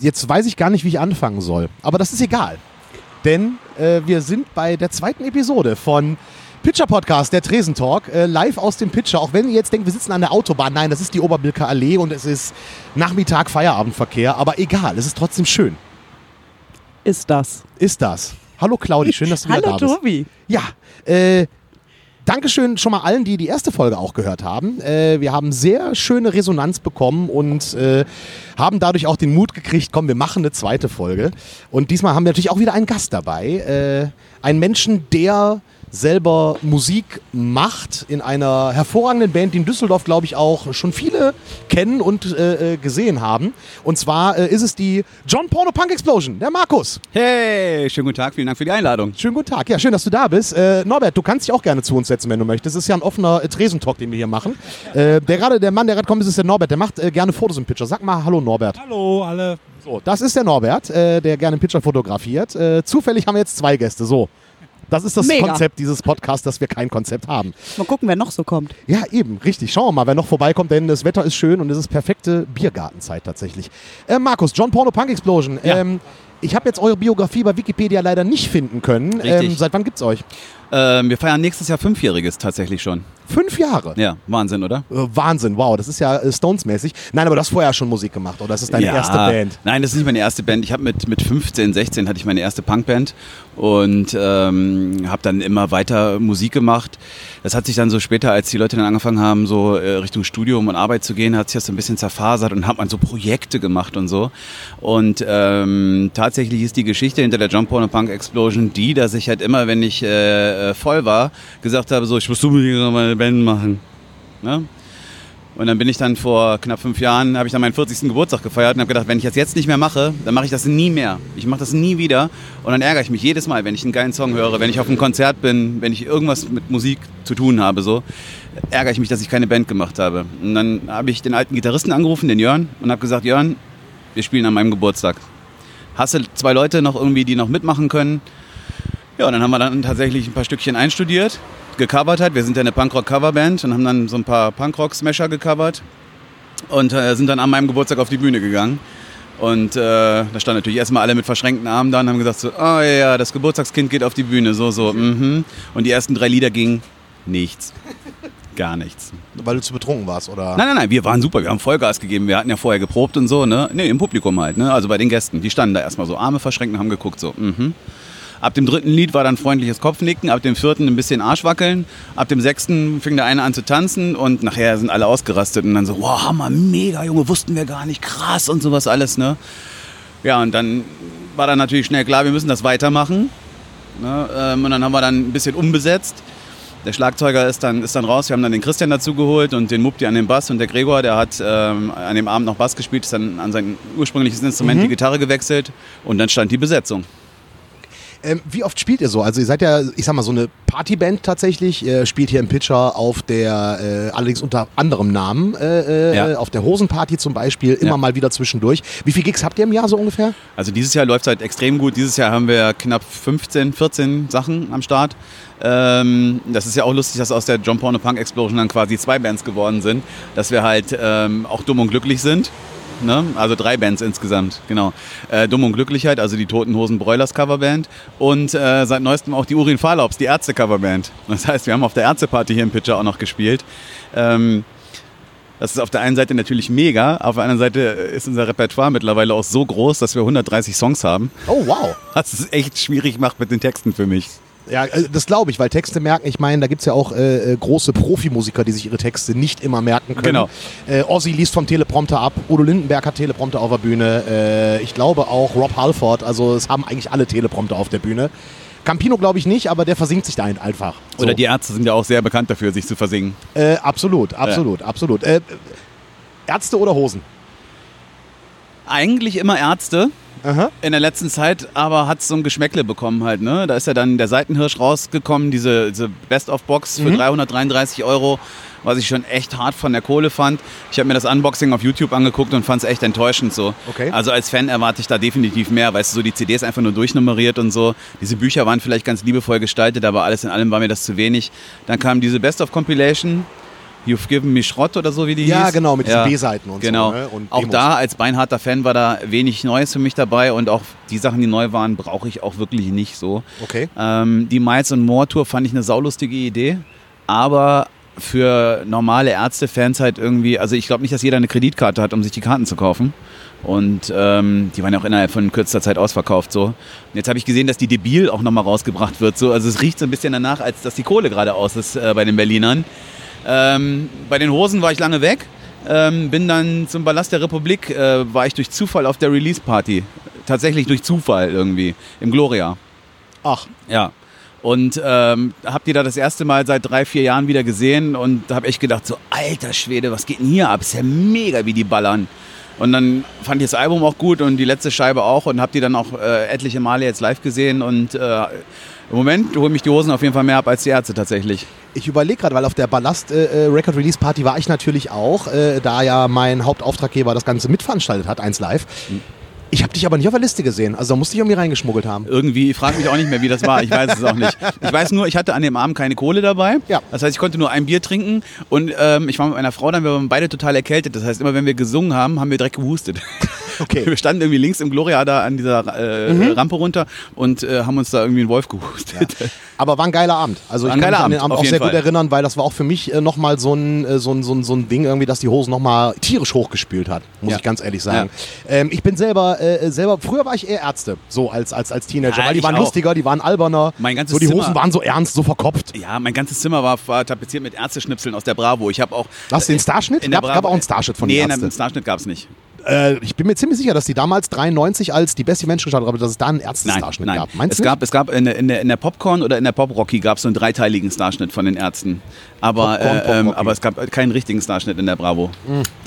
jetzt weiß ich gar nicht, wie ich anfangen soll. Aber das ist egal. Denn äh, wir sind bei der zweiten Episode von Pitcher Podcast, der Tresentalk, äh, live aus dem Pitcher. Auch wenn ihr jetzt denkt, wir sitzen an der Autobahn. Nein, das ist die Oberbilker Allee und es ist Nachmittag Feierabendverkehr. Aber egal, es ist trotzdem schön. Ist das. Ist das. Hallo Claudi, schön, dass du wieder Hallo da bist. Tobi. Ja, äh, Dankeschön schon mal allen, die die erste Folge auch gehört haben. Äh, wir haben sehr schöne Resonanz bekommen und äh, haben dadurch auch den Mut gekriegt, komm, wir machen eine zweite Folge. Und diesmal haben wir natürlich auch wieder einen Gast dabei. Äh, einen Menschen, der selber Musik macht in einer hervorragenden Band, die in Düsseldorf, glaube ich, auch schon viele kennen und äh, äh, gesehen haben. Und zwar äh, ist es die John Porno Punk Explosion, der Markus. Hey, schönen guten Tag, vielen Dank für die Einladung. Schönen guten Tag. Ja, schön, dass du da bist. Äh, Norbert, du kannst dich auch gerne zu uns setzen, wenn du möchtest. Das ist ja ein offener äh, Tresentalk, den wir hier machen. Äh, der gerade, der Mann, der gerade kommt, ist, ist der Norbert. Der macht äh, gerne Fotos im Pitcher. Sag mal Hallo, Norbert. Hallo alle. So, das ist der Norbert, äh, der gerne im Pitcher fotografiert. Äh, zufällig haben wir jetzt zwei Gäste. So. Das ist das Mega. Konzept dieses Podcasts, dass wir kein Konzept haben. Mal gucken, wer noch so kommt. Ja, eben, richtig. Schauen wir mal, wer noch vorbeikommt, denn das Wetter ist schön und es ist perfekte Biergartenzeit tatsächlich. Äh, Markus, John Porno Punk Explosion. Ja. Ähm, ich habe jetzt eure Biografie bei Wikipedia leider nicht finden können. Ähm, seit wann gibt's euch? Ähm, wir feiern nächstes Jahr Fünfjähriges tatsächlich schon. Fünf Jahre. Ja, Wahnsinn, oder? Äh, Wahnsinn, wow, das ist ja äh, Stones-mäßig. Nein, aber du hast vorher schon Musik gemacht, oder? Das ist deine ja. erste Band. Nein, das ist nicht meine erste Band. Ich habe mit, mit 15, 16 hatte ich meine erste Punkband und ähm, habe dann immer weiter Musik gemacht. Das hat sich dann so später, als die Leute dann angefangen haben, so äh, Richtung Studium und Arbeit zu gehen, hat sich das so ein bisschen zerfasert und hat man so Projekte gemacht und so. Und ähm, tatsächlich ist die Geschichte hinter der Jump Porno Punk Explosion die, dass ich halt immer, wenn ich äh, äh, voll war, gesagt habe, so, ich muss unbedingt noch mal eine Band machen. Ne? Und dann bin ich dann vor knapp fünf Jahren, habe ich dann meinen 40. Geburtstag gefeiert und habe gedacht, wenn ich das jetzt nicht mehr mache, dann mache ich das nie mehr. Ich mache das nie wieder und dann ärgere ich mich jedes Mal, wenn ich einen geilen Song höre, wenn ich auf einem Konzert bin, wenn ich irgendwas mit Musik zu tun habe, so ärgere ich mich, dass ich keine Band gemacht habe. Und dann habe ich den alten Gitarristen angerufen, den Jörn, und habe gesagt, Jörn, wir spielen an meinem Geburtstag. Hast du zwei Leute noch irgendwie, die noch mitmachen können? Ja, und dann haben wir dann tatsächlich ein paar Stückchen einstudiert, gecovert hat. Wir sind ja eine Punkrock-Coverband und haben dann so ein paar Punkrock-Smasher gecovert und äh, sind dann an meinem Geburtstag auf die Bühne gegangen. Und äh, da standen natürlich erstmal alle mit verschränkten Armen da und haben gesagt so, oh ja, das Geburtstagskind geht auf die Bühne, so, so, mhm. Und die ersten drei Lieder gingen nichts. Gar nichts. Weil du zu betrunken warst, oder? Nein, nein, nein, wir waren super, wir haben Vollgas gegeben, wir hatten ja vorher geprobt und so, ne? Nee, im Publikum halt, ne? Also bei den Gästen, die standen da erstmal so, Arme verschränkt und haben geguckt, so, mhm. Ab dem dritten Lied war dann freundliches Kopfnicken, ab dem vierten ein bisschen Arschwackeln, ab dem sechsten fing der eine an zu tanzen und nachher sind alle ausgerastet und dann so, wow, Hammer, mega, Junge, wussten wir gar nicht, krass und sowas alles, ne? Ja, und dann war dann natürlich schnell klar, wir müssen das weitermachen. Ne? Ähm, und dann haben wir dann ein bisschen umbesetzt. Der Schlagzeuger ist dann, ist dann raus. Wir haben dann den Christian dazu geholt und den Mupti an den Bass. Und der Gregor, der hat ähm, an dem Abend noch Bass gespielt, ist dann an sein ursprüngliches Instrument, die Gitarre, gewechselt. Und dann stand die Besetzung. Ähm, wie oft spielt ihr so? Also ihr seid ja, ich sag mal, so eine Partyband tatsächlich. Ihr spielt hier im Pitcher auf der, äh, allerdings unter anderem Namen, äh, äh, Ja. auf der Hosenparty zum Beispiel, immer Ja. mal wieder zwischendurch. Wie viele Gigs habt ihr im Jahr so ungefähr? Also dieses Jahr läuft es halt extrem gut. Dieses Jahr haben wir knapp 15, 14 Sachen am Start. Ähm, das ist ja auch lustig, dass aus der John Porno Punk Explosion dann quasi zwei Bands geworden sind. Dass wir halt ähm, auch dumm und glücklich sind. Ne? Also drei Bands insgesamt, genau. Äh, Dumm und Glücklichkeit, also die Toten Hosen Broilers Coverband und äh, seit neuestem auch die Urin Fahrlaubs, die Ärzte Coverband. Das heißt, wir haben auf der Ärzteparty hier im Pitcher auch noch gespielt. Ähm, das ist auf der einen Seite natürlich mega, auf der anderen Seite ist unser Repertoire mittlerweile auch so groß, dass wir 130 Songs haben. Oh, wow. Was es echt schwierig macht mit den Texten für mich. Ja, äh, das glaube ich, weil Texte merken, ich meine, da gibt es ja auch äh, äh, große Profimusiker, die sich ihre Texte nicht immer merken können. Genau. Äh, Ozzy liest vom Teleprompter ab, Udo Lindenberg hat Teleprompter auf der Bühne, äh, ich glaube auch Rob Halford, also es haben eigentlich alle Teleprompter auf der Bühne. Campino glaube ich nicht, aber der versinkt sich da einfach. So. Oder die Ärzte sind ja auch sehr bekannt dafür, sich zu versingen. Äh, absolut, absolut, absolut. Äh, Ärzte oder Hosen? Eigentlich immer Ärzte Aha. in der letzten Zeit, aber hat so ein Geschmäckle bekommen halt. Ne? Da ist ja dann der Seitenhirsch rausgekommen, diese, diese Best-of-Box für 333 Euro, was ich schon echt hart von der Kohle fand. Ich habe mir das Unboxing auf YouTube angeguckt und fand es echt enttäuschend so. Okay. Also als Fan erwarte ich da definitiv mehr, weißt du, so die CDs einfach nur durchnummeriert und so. Diese Bücher waren vielleicht ganz liebevoll gestaltet, aber alles in allem war mir das zu wenig. Dann kam diese Best-of-Compilation, You've Given Me Schrott oder so, wie die Ja, hieß. genau, mit diesen B-Seiten und so, genau. ne? Und auch Demos. da als beinharter Fan war da wenig Neues für mich dabei und auch die Sachen, die neu waren, brauche ich auch wirklich nicht so. Okay. Ähm, die Miles and More Tour fand ich eine saulustige Idee, aber für normale Ärztefans halt irgendwie, also ich glaube nicht, dass jeder eine Kreditkarte hat, um sich die Karten zu kaufen. Und ähm, die waren ja auch innerhalb von kürzester Zeit ausverkauft. So. Und jetzt habe ich gesehen, dass die Debil auch nochmal rausgebracht wird. So. Also es riecht so ein bisschen danach, als dass die Kohle gerade aus ist äh, bei den Berlinern. Ähm, bei den Hosen war ich lange weg. Ähm, bin dann zum Ballast der Republik, äh, war ich durch Zufall auf der Release-Party. Tatsächlich durch Zufall irgendwie. Im Gloria. Ach, Ja. Und ähm, hab die da das erste Mal seit drei, vier Jahren wieder gesehen und habe echt gedacht, so alter Schwede, was geht denn hier ab? Ist ja mega, wie die ballern. Und dann fand ich das Album auch gut und die letzte Scheibe auch und habe die dann auch äh, etliche Male jetzt live gesehen und äh, im Moment holen mich die Hosen auf jeden Fall mehr ab als die Ärzte tatsächlich. Ich überlege gerade, weil auf der Ballast äh, äh, Record Release Party war ich natürlich auch, äh, da ja mein Hauptauftraggeber das Ganze mitveranstaltet hat, eins live. Ich habe dich aber nicht auf der Liste gesehen, also da musste ich irgendwie reingeschmuggelt haben. Irgendwie, ich frage mich auch nicht mehr, wie das war. Ich weiß es auch nicht. Ich weiß nur, ich hatte an dem Abend keine Kohle dabei. Ja. Das heißt, ich konnte nur ein Bier trinken und ähm, ich war mit meiner Frau dann, wir waren beide total erkältet. Das heißt, immer wenn wir gesungen haben, haben wir direkt gehustet. Okay. Wir standen irgendwie links im Gloria da an dieser äh, Rampe runter und äh, haben uns da irgendwie einen Wolf gehustet. Aber war ein geiler Abend. Also War ich kann mich geiler an den Abend, Abend auch sehr gut Fall. erinnern, weil das war auch für mich äh, nochmal so ein, äh, so, ein, so, ein, so ein Ding irgendwie, dass die Hosen nochmal tierisch hochgespült hat, muss Ja. ich ganz ehrlich sagen. Ähm, ich bin selber, äh, selber, früher war ich eher Ärzte, so als, als, als Teenager, Ja, weil die waren auch. lustiger, die waren alberner. Mein ganzes so die Hosen Zimmer- waren so ernst, so verkopft. Ja, mein ganzes Zimmer war, war tapeziert mit Ärzteschnipseln aus der Bravo. Ich habe auch. Hast du den Starschnitt? In der Gab, gab Bravo- auch einen Starschnitt von nee, einen. Starschnitt gab es nicht. Äh, ich bin mir ziemlich sicher, dass die damals 93 als die beste Menschen gestartet haben, dass es da einen Ärzte-Starschnitt gab. Meinst es du? gab, es gab in der, in der, in der Popcorn oder in der Pop Rocky gab es so einen dreiteiligen Starschnitt von den Ärzten. Aber, Popcorn, äh, ähm, aber es gab keinen richtigen Starschnitt in der Bravo.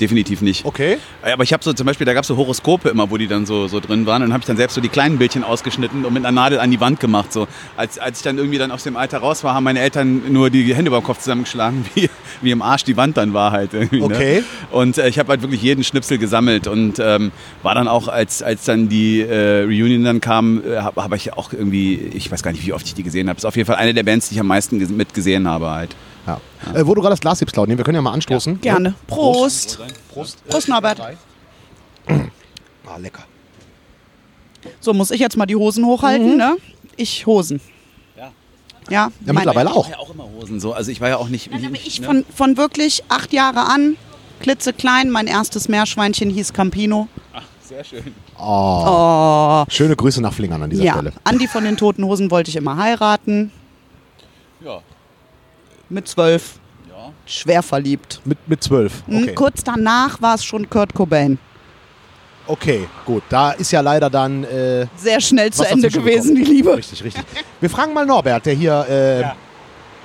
Definitiv nicht. Okay. Äh, Aber ich habe so zum Beispiel, da gab es so Horoskope immer, wo die dann so, so drin waren. Und dann habe ich dann selbst so die kleinen Bildchen ausgeschnitten und mit einer Nadel an die Wand gemacht. So. Als, als ich dann irgendwie dann aus dem Alter raus war, haben meine Eltern nur die Hände über den Kopf zusammengeschlagen, wie, wie im Arsch die Wand dann war halt irgendwie. Okay. Ne? Und äh, ich habe halt wirklich jeden Schnipsel gesammelt und ähm, war dann auch, als, als dann die äh, Reunion dann kam, äh, habe hab ich auch irgendwie, ich weiß gar nicht, wie oft ich die gesehen habe. Ist auf jeden Fall eine der Bands, die ich am meisten ges- mitgesehen habe halt. Ja. Äh, wo du gerade das Glas hebst, Claudia, wir können ja mal anstoßen. Gerne. Prost. Prost. Prost, Norbert. Ah, lecker. So, muss ich jetzt mal die Hosen hochhalten, ne? Ich Hosen. Ja. Ja, Ja, mittlerweile Ich auch. war ja auch immer Hosen so. Also ich war ja auch nicht. Dann habe ich ne? von, von wirklich acht Jahre an, klitzeklein, mein erstes Meerschweinchen hieß Campino. Ach, sehr schön. Oh. Oh, Schöne Grüße nach Flingern an dieser ja. Stelle. Andi von den Toten Hosen wollte ich immer heiraten. Ja. Mit zwölf. Ja. Schwer verliebt. Mit, mit zwölf. Okay. Kurz danach war es schon Kurt Cobain. okay, gut. Da ist ja leider dann. Äh, Sehr schnell zu Ende gewesen, die. Liebe. Richtig, richtig. Wir fragen mal Norbert, der hier äh,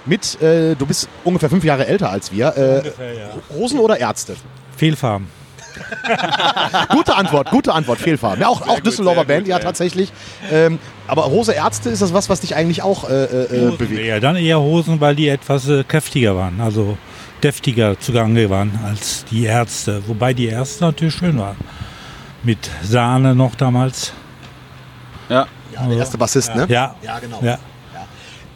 mit. Äh, du bist ungefähr fünf Jahre älter als wir. Äh, Ungefähr, ja. Hosen oder Ärzte? Fehlfarben. Gute Antwort, gute Antwort, Fehlfarben. Ja, auch, auch Düsseldorfer Band, ja, tatsächlich. Ähm, aber Hose Ärzte, ist das was, was dich eigentlich auch äh, äh, äh, bewegt? Ja, dann eher Hosen, weil die etwas äh, kräftiger waren, also deftiger zugange waren als die Ärzte. Wobei die Ärzte natürlich schön waren. Mit Sahne noch damals. Ja. Ja, der erste Bassist, ne? Ja, Ja, genau. ja.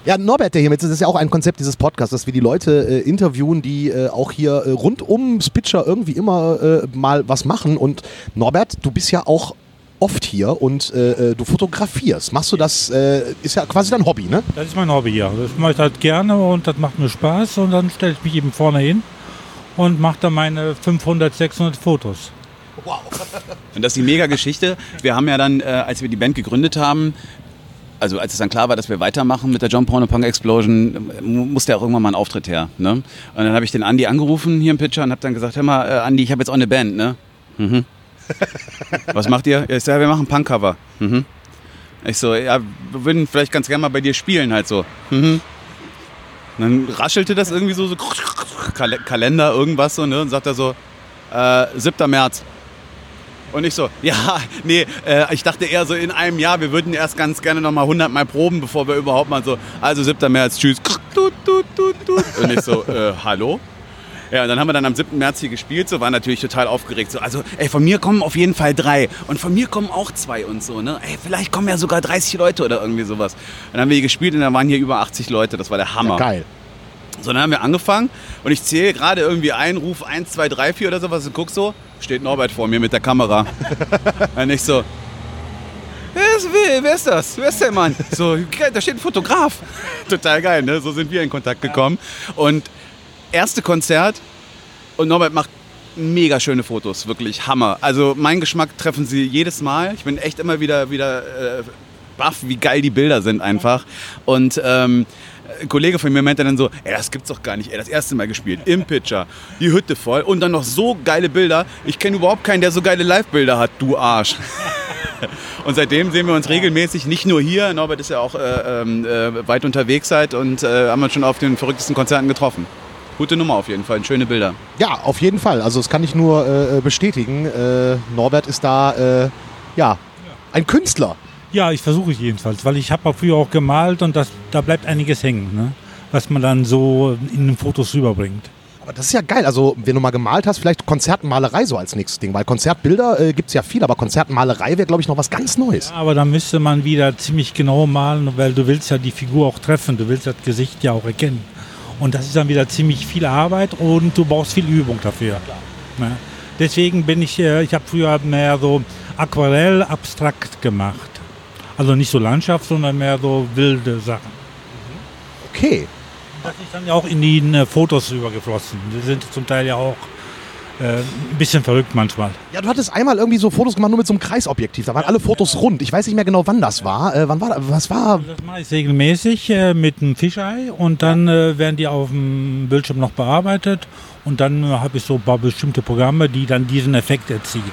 Ja, Norbert, der hier mit, das ist ja auch ein Konzept dieses Podcasts, dass wir die Leute äh, interviewen, die äh, auch hier äh, rund ums Pitcher irgendwie immer äh, mal was machen. Und Norbert, du bist ja auch oft hier und äh, äh, du fotografierst. Machst du das, äh, ist ja quasi dein Hobby, ne? Das ist mein Hobby, ja. Das mache ich halt gerne und das macht mir Spaß. Und dann stelle ich mich eben vorne hin und mache dann meine 500, 600 Fotos. Und das ist die Mega-Geschichte. Wir haben ja dann, äh, als wir die Band gegründet haben, also als es dann klar war, dass wir weitermachen mit der John Porno Punk Explosion, mu- musste ja auch irgendwann mal ein Auftritt her. Ne? Und dann habe ich den Andi angerufen hier im Pitcher und habe dann gesagt, hör mal, äh, Andi, ich habe jetzt auch eine Band, ne? Mhm. Was macht ihr? Ja, Ich sage, wir machen Punkcover. Mhm. Ich so, ja, wir würden vielleicht ganz gerne mal bei dir spielen, halt so. Mhm. Und dann raschelte das irgendwie so, so Kal Kalender, irgendwas so, ne? Und sagt er so, äh, 7. März. Und ich so, ja, nee, äh, ich dachte eher so in einem Jahr, wir würden erst ganz gerne noch mal 100 Mal proben, bevor wir überhaupt mal so, also 7. März, tschüss. Und ich so, äh, hallo? Ja, und dann haben wir dann am 7. März hier gespielt, so, waren natürlich total aufgeregt. So, also, ey, von mir kommen auf jeden Fall drei. Und von mir kommen auch zwei und so, ne? Ey, vielleicht kommen ja sogar 30 Leute oder irgendwie sowas. Und dann haben wir hier gespielt und dann waren hier über 80 Leute, das war der Hammer. Geil. So, dann haben wir angefangen und ich zähle gerade irgendwie ein, ruf 1, 2, 3, 4 oder sowas und guck so, steht Norbert vor mir mit der Kamera. und ich so, wer ist, wer, wer ist das? Wer ist der Mann? So, da steht ein Fotograf. Total geil, ne? So sind wir in Kontakt gekommen. Und erste Konzert und Norbert macht mega schöne Fotos, wirklich Hammer. Also mein Geschmack treffen sie jedes Mal. Ich bin echt immer wieder, wieder äh, baff, wie geil die Bilder sind einfach. Und ähm, ein Kollege von mir meinte dann so, ey, das gibt's doch gar nicht, ey, das erste Mal gespielt, im Pitcher, die Hütte voll und dann noch so geile Bilder. Ich kenne überhaupt keinen, der so geile Live-Bilder hat, du Arsch. Und seitdem sehen wir uns regelmäßig, nicht nur hier, Norbert ist ja auch äh, äh, weit unterwegs seid und äh, haben uns schon auf den verrücktesten Konzerten getroffen. Gute Nummer auf jeden Fall, schöne Bilder. Ja, auf jeden Fall. Also das kann ich nur äh, bestätigen. Äh, Norbert ist da äh, ja ein Künstler. Ja, ich versuche es jedenfalls, weil ich habe auch früher auch gemalt und das, da bleibt einiges hängen, ne? was man dann so in den Fotos rüberbringt. Aber das ist ja geil. Also, wenn du mal gemalt hast, vielleicht Konzertmalerei so als nächstes Ding. Weil Konzertbilder äh, gibt es ja viel, aber Konzertmalerei wäre, glaube ich, noch was ganz Neues. Ja, aber da müsste man wieder ziemlich genau malen, weil du willst ja die Figur auch treffen, du willst das Gesicht ja auch erkennen. Und das ist dann wieder ziemlich viel Arbeit und du brauchst viel Übung dafür. Ne? Deswegen bin ich, äh, ich habe früher mehr so Aquarell abstrakt gemacht. Also nicht so Landschaft, sondern mehr so wilde Sachen. Okay. Das ist dann ja auch in die äh, Fotos übergeflossen. Die sind zum Teil ja auch äh, ein bisschen verrückt manchmal. Ja, du hattest einmal irgendwie so Fotos gemacht, nur mit so einem Kreisobjektiv. Da waren alle Fotos rund. Ich weiß nicht mehr genau, wann das war. Äh, wann war das? Was war? Das mache ich regelmäßig äh, mit einem Fischei und dann äh, werden die auf dem Bildschirm noch bearbeitet und dann äh, habe ich so ein paar bestimmte Programme, die dann diesen Effekt erzielen.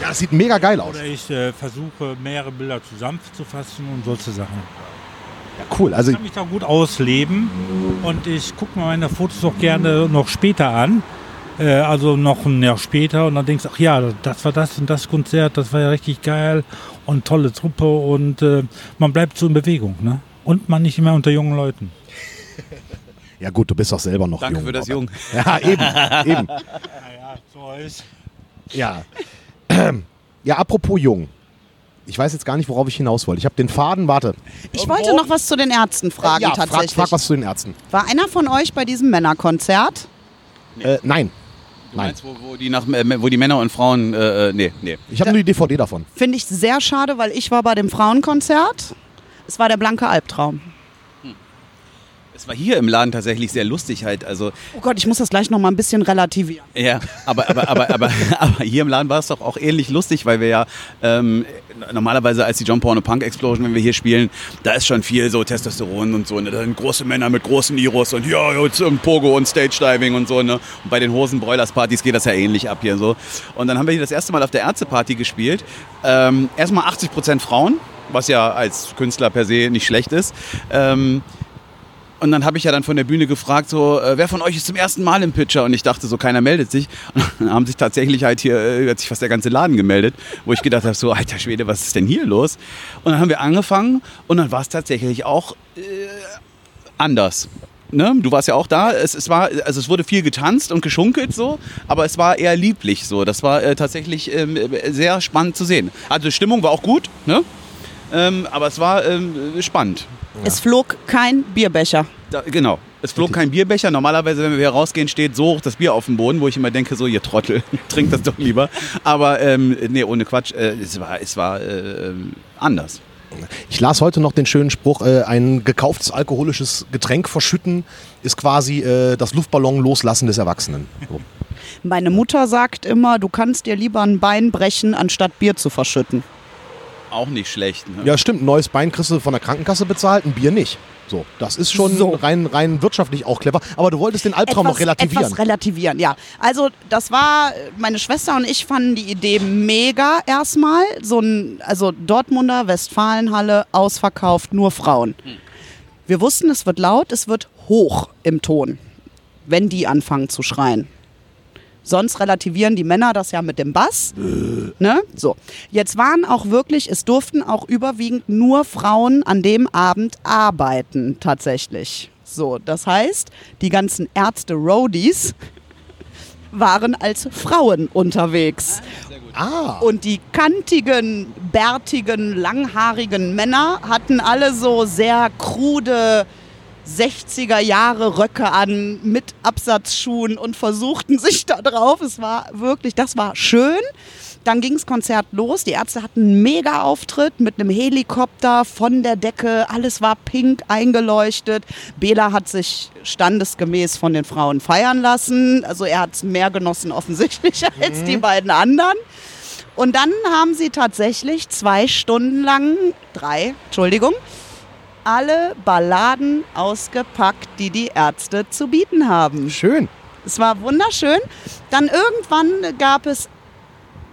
Ja, das sieht mega geil aus. Oder ich äh, versuche mehrere Bilder zusammenzufassen und solche Sachen. Ja, cool. Also Ich kann mich da gut ausleben und ich gucke mir meine Fotos auch gerne noch später an. Äh, also noch ein Jahr später und dann denkst du, ach ja, das war das und das Konzert, das war ja richtig geil und tolle Truppe und äh, man bleibt so in Bewegung. Ne? Und man nicht mehr unter jungen Leuten. ja gut, du bist doch selber noch Danke jung. für das Jung. Ja, eben, eben. Ja, so ist. Ja. Ja, apropos jung. Ich weiß jetzt gar nicht, worauf ich hinaus wollte. Ich habe den Faden, warte. Ich wollte noch was zu den Ärzten fragen, ja, tatsächlich. Frag, frag was zu den Ärzten. War einer von euch bei diesem Männerkonzert? Äh, nein. Du Nein. meinst, wo, wo, die nach, äh, wo die Männer und Frauen, äh, äh, nee, nee. Ich habe nur die DVD davon. Finde ich sehr schade, weil ich war bei dem Frauenkonzert. Es war der blanke Albtraum. Es war hier im Laden tatsächlich sehr lustig halt, also Oh Gott, ich muss das gleich noch mal ein bisschen relativieren. Ja, aber, aber, aber, aber, aber hier im Laden war es doch auch ähnlich lustig, weil wir ja ähm, normalerweise als die John Porno Punk Explosion, wenn wir hier spielen, da ist schon viel so Testosteron und so. Ne? Da sind große Männer mit großen Iros und ja, jetzt ähm, Pogo und Stage Diving und so. Ne? Und bei den Hosen Broilers Partys geht das ja ähnlich ab hier so. Und dann haben wir hier das erste Mal auf der Ärzteparty gespielt. Ähm, erstmal 80% Frauen, was ja als Künstler per se nicht schlecht ist. Ähm, und dann habe ich ja dann von der Bühne gefragt, so, äh, wer von euch ist zum ersten Mal im Pitcher? Und ich dachte so, keiner meldet sich. Und dann haben sich tatsächlich halt hier, äh, hat sich fast der ganze Laden gemeldet, wo ich gedacht habe, so, alter Schwede, was ist denn hier los? Und dann haben wir angefangen und dann war es tatsächlich auch äh, anders. Ne? Du warst ja auch da. Es, es war, also es wurde viel getanzt und geschunkelt so, aber es war eher lieblich so. Das war äh, tatsächlich ähm, äh, sehr spannend zu sehen. Also die Stimmung war auch gut, ne? Ähm, aber es war ähm, spannend. Es flog kein Bierbecher. Da, genau. Es flog kein Bierbecher. Normalerweise, wenn wir hier rausgehen, steht so hoch das Bier auf dem Boden, wo ich immer denke, so, ihr Trottel, trinkt das doch lieber. Aber ähm, nee, ohne Quatsch, äh, es war, es war äh, anders. Ich las heute noch den schönen Spruch, äh, ein gekauftes alkoholisches Getränk verschütten ist quasi äh, das Luftballon loslassen des Erwachsenen. So. Meine Mutter sagt immer, du kannst dir lieber ein Bein brechen, anstatt Bier zu verschütten. Auch nicht schlecht. Ne? Ja, stimmt, ein neues Bein kriegst du von der Krankenkasse bezahlt, ein Bier nicht. So, das ist schon So. rein, rein wirtschaftlich auch clever. Aber du wolltest den Albtraum noch relativieren. Etwas relativieren, ja. Also das war, meine Schwester und ich fanden die Idee mega erstmal. So ein, also Dortmunder Westfalenhalle, ausverkauft, nur Frauen. Wir wussten, es wird laut, es wird hoch im Ton, wenn die anfangen zu schreien. Sonst relativieren die Männer das ja mit dem Bass. Ne? So. Jetzt waren auch wirklich, es durften auch überwiegend nur Frauen an dem Abend arbeiten, tatsächlich. So, das heißt, die ganzen Ärzte-Roadies waren als Frauen unterwegs. ah, Und die kantigen, bärtigen, langhaarigen Männer hatten alle so sehr krude 60er Jahre Röcke an mit Absatzschuhen und versuchten sich da drauf. Es war wirklich, das war schön. Dann ging das Konzert los. Die Ärzte hatten einen Mega-Auftritt mit einem Helikopter von der Decke. Alles war pink eingeleuchtet. Bela hat sich standesgemäß von den Frauen feiern lassen. Also er hat es mehr genossen offensichtlich als die beiden anderen. Und dann haben sie tatsächlich zwei Stunden lang, drei, Entschuldigung, alle Balladen ausgepackt, die die Ärzte zu bieten haben. Schön. Es war wunderschön. Dann irgendwann gab es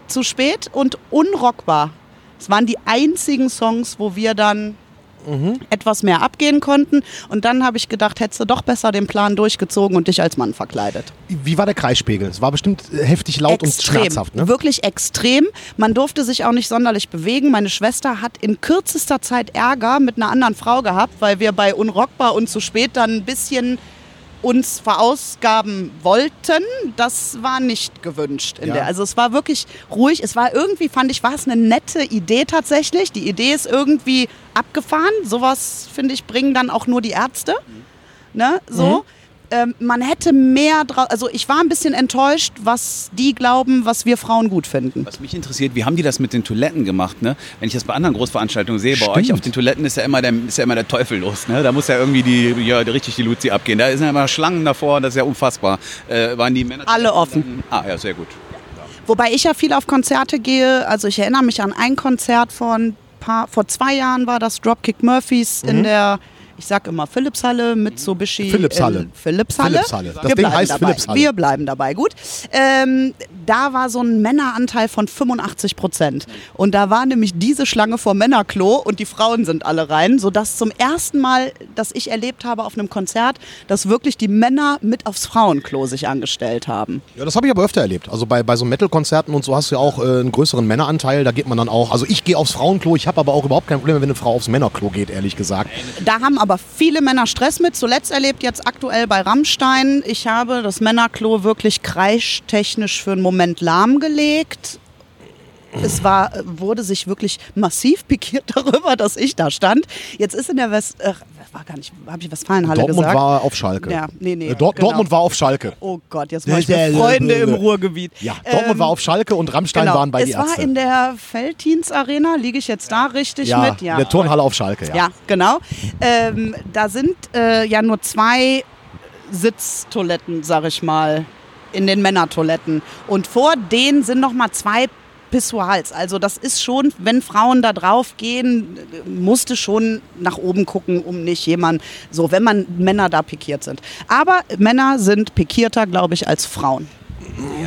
zu spät und unrockbar. Es waren die einzigen Songs, wo wir dann etwas mehr abgehen konnten. Und dann habe ich gedacht, hättest du doch besser den Plan durchgezogen und dich als Mann verkleidet. Wie war der Kreispegel? Es war bestimmt äh, heftig laut und schmerzhaft, ne? Wirklich extrem. Man durfte sich auch nicht sonderlich bewegen. Meine Schwester hat in kürzester Zeit Ärger mit einer anderen Frau gehabt, weil wir bei Unrockbar und zu spät dann ein bisschen uns verausgaben wollten. Das war nicht gewünscht. Ja. also es war wirklich ruhig. Es war irgendwie, fand ich, war es eine nette Idee tatsächlich. Die Idee ist irgendwie abgefahren. Sowas, finde ich, bringen dann auch nur die Ärzte. Ne? So. Ähm, man hätte mehr draus. Also ich war ein bisschen enttäuscht, was die glauben, was wir Frauen gut finden. Was mich interessiert, wie haben die das mit den Toiletten gemacht? Ne? Wenn ich das bei anderen Großveranstaltungen sehe, bei Stimmt. euch auf den Toiletten ist ja immer der, ist ja immer der Teufel los. Ne? Da muss ja irgendwie die, ja, richtig die Luzi abgehen. Da sind ja immer Schlangen davor, das ist ja unfassbar. Äh, waren die Männer Alle offen. Ah, ja, sehr gut. Wobei ich ja viel auf Konzerte gehe. Also ich erinnere mich an ein Konzert von paar, vor zwei Jahren war das Dropkick Murphys in der, ich sag immer Philips-Halle, Mitsubishi. Philips-Halle. in Philips-Halle. Philips-Halle. Das Wir Ding heißt dabei. Philips-Halle. Wir bleiben dabei, gut. Ähm, da war so ein Männeranteil von 85 Prozent. Und da war nämlich diese Schlange vor Männerklo und die Frauen sind alle rein, sodass zum ersten Mal, dass ich erlebt habe auf einem Konzert, dass wirklich die Männer mit aufs Frauenklo sich angestellt haben. Ja, das habe ich aber öfter erlebt. Also bei, bei so Metal-Konzerten und so hast du ja auch äh, einen größeren Männeranteil. Da geht man dann auch. Also ich gehe aufs Frauenklo. Ich habe aber auch überhaupt kein Problem, wenn eine Frau aufs Männerklo geht, ehrlich gesagt. Da haben aber viele Männer Stress mit. Zuletzt erlebt jetzt aktuell bei Rammstein. Ich habe das Männerklo wirklich kreischtechnisch für einen Moment lahmgelegt. Es war, wurde sich wirklich massiv pikiert darüber, dass ich da stand. Jetzt ist in der West, äh, war gar nicht, habe ich Westfalenhalle Dortmund gesagt? war auf Schalke. Ja, nee, nee, Äh, Dort, genau. Dortmund war auf Schalke. Oh Gott, jetzt mache ich mir Freunde im Ruhrgebiet. Ja, Dortmund Ähm, war auf Schalke und Rammstein genau. waren bei Es die war Ärzte. in der Felddienst Arena, liege ich jetzt da richtig ja, mit? in der Turnhalle auf Schalke, ja. Ja, genau. Ähm, da sind äh, ja nur zwei Sitztoiletten, sag ich mal, in den Männertoiletten. Und vor denen sind noch mal zwei Pissoirs. Also das ist schon, wenn Frauen da drauf gehen, musste schon nach oben gucken, um nicht jemand, so wenn man Männer da pikiert sind. Aber Männer sind pikierter, glaube ich, als Frauen.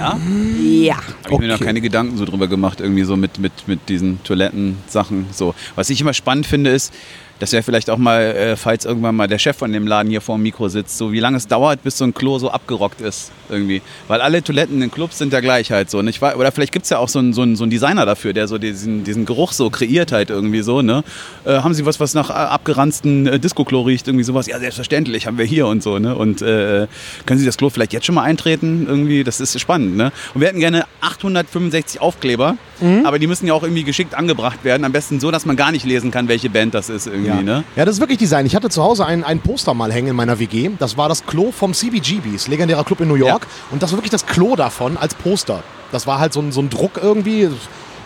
Ja? Ja. Habe ich mir noch Okay. keine Gedanken so drüber gemacht, irgendwie so mit, mit, mit diesen Toilettensachen. So. Was ich immer spannend finde, ist, das wäre vielleicht auch mal, äh, falls irgendwann mal der Chef von dem Laden hier vor dem Mikro sitzt, so wie lange es dauert, bis so ein Klo so abgerockt ist irgendwie. Weil alle Toiletten in Clubs sind ja gleich halt so. Nicht? wahr? Oder vielleicht gibt es ja auch so einen, so, einen, so einen Designer dafür, der so diesen, diesen Geruch so kreiert halt irgendwie so. Ne? Äh, haben Sie was, was nach äh, abgeranzten äh, Disco-Klo riecht? Irgendwie sowas? Ja, selbstverständlich, haben wir hier und so. Ne? Und äh, können Sie das Klo vielleicht jetzt schon mal eintreten? Irgendwie, das ist spannend. Ne? Und wir hätten gerne 865 Aufkleber, aber die müssen ja auch irgendwie geschickt angebracht werden. Am besten so, dass man gar nicht lesen kann, welche Band das ist irgendwie. Ja. Ne? ja, das ist wirklich Design. Ich hatte zu Hause ein, ein Poster mal hängen in meiner WG. Das war das Klo vom CBGBs, legendärer Club in New York. Und das war wirklich das Klo davon als Poster. Das war halt so ein, so ein Druck irgendwie.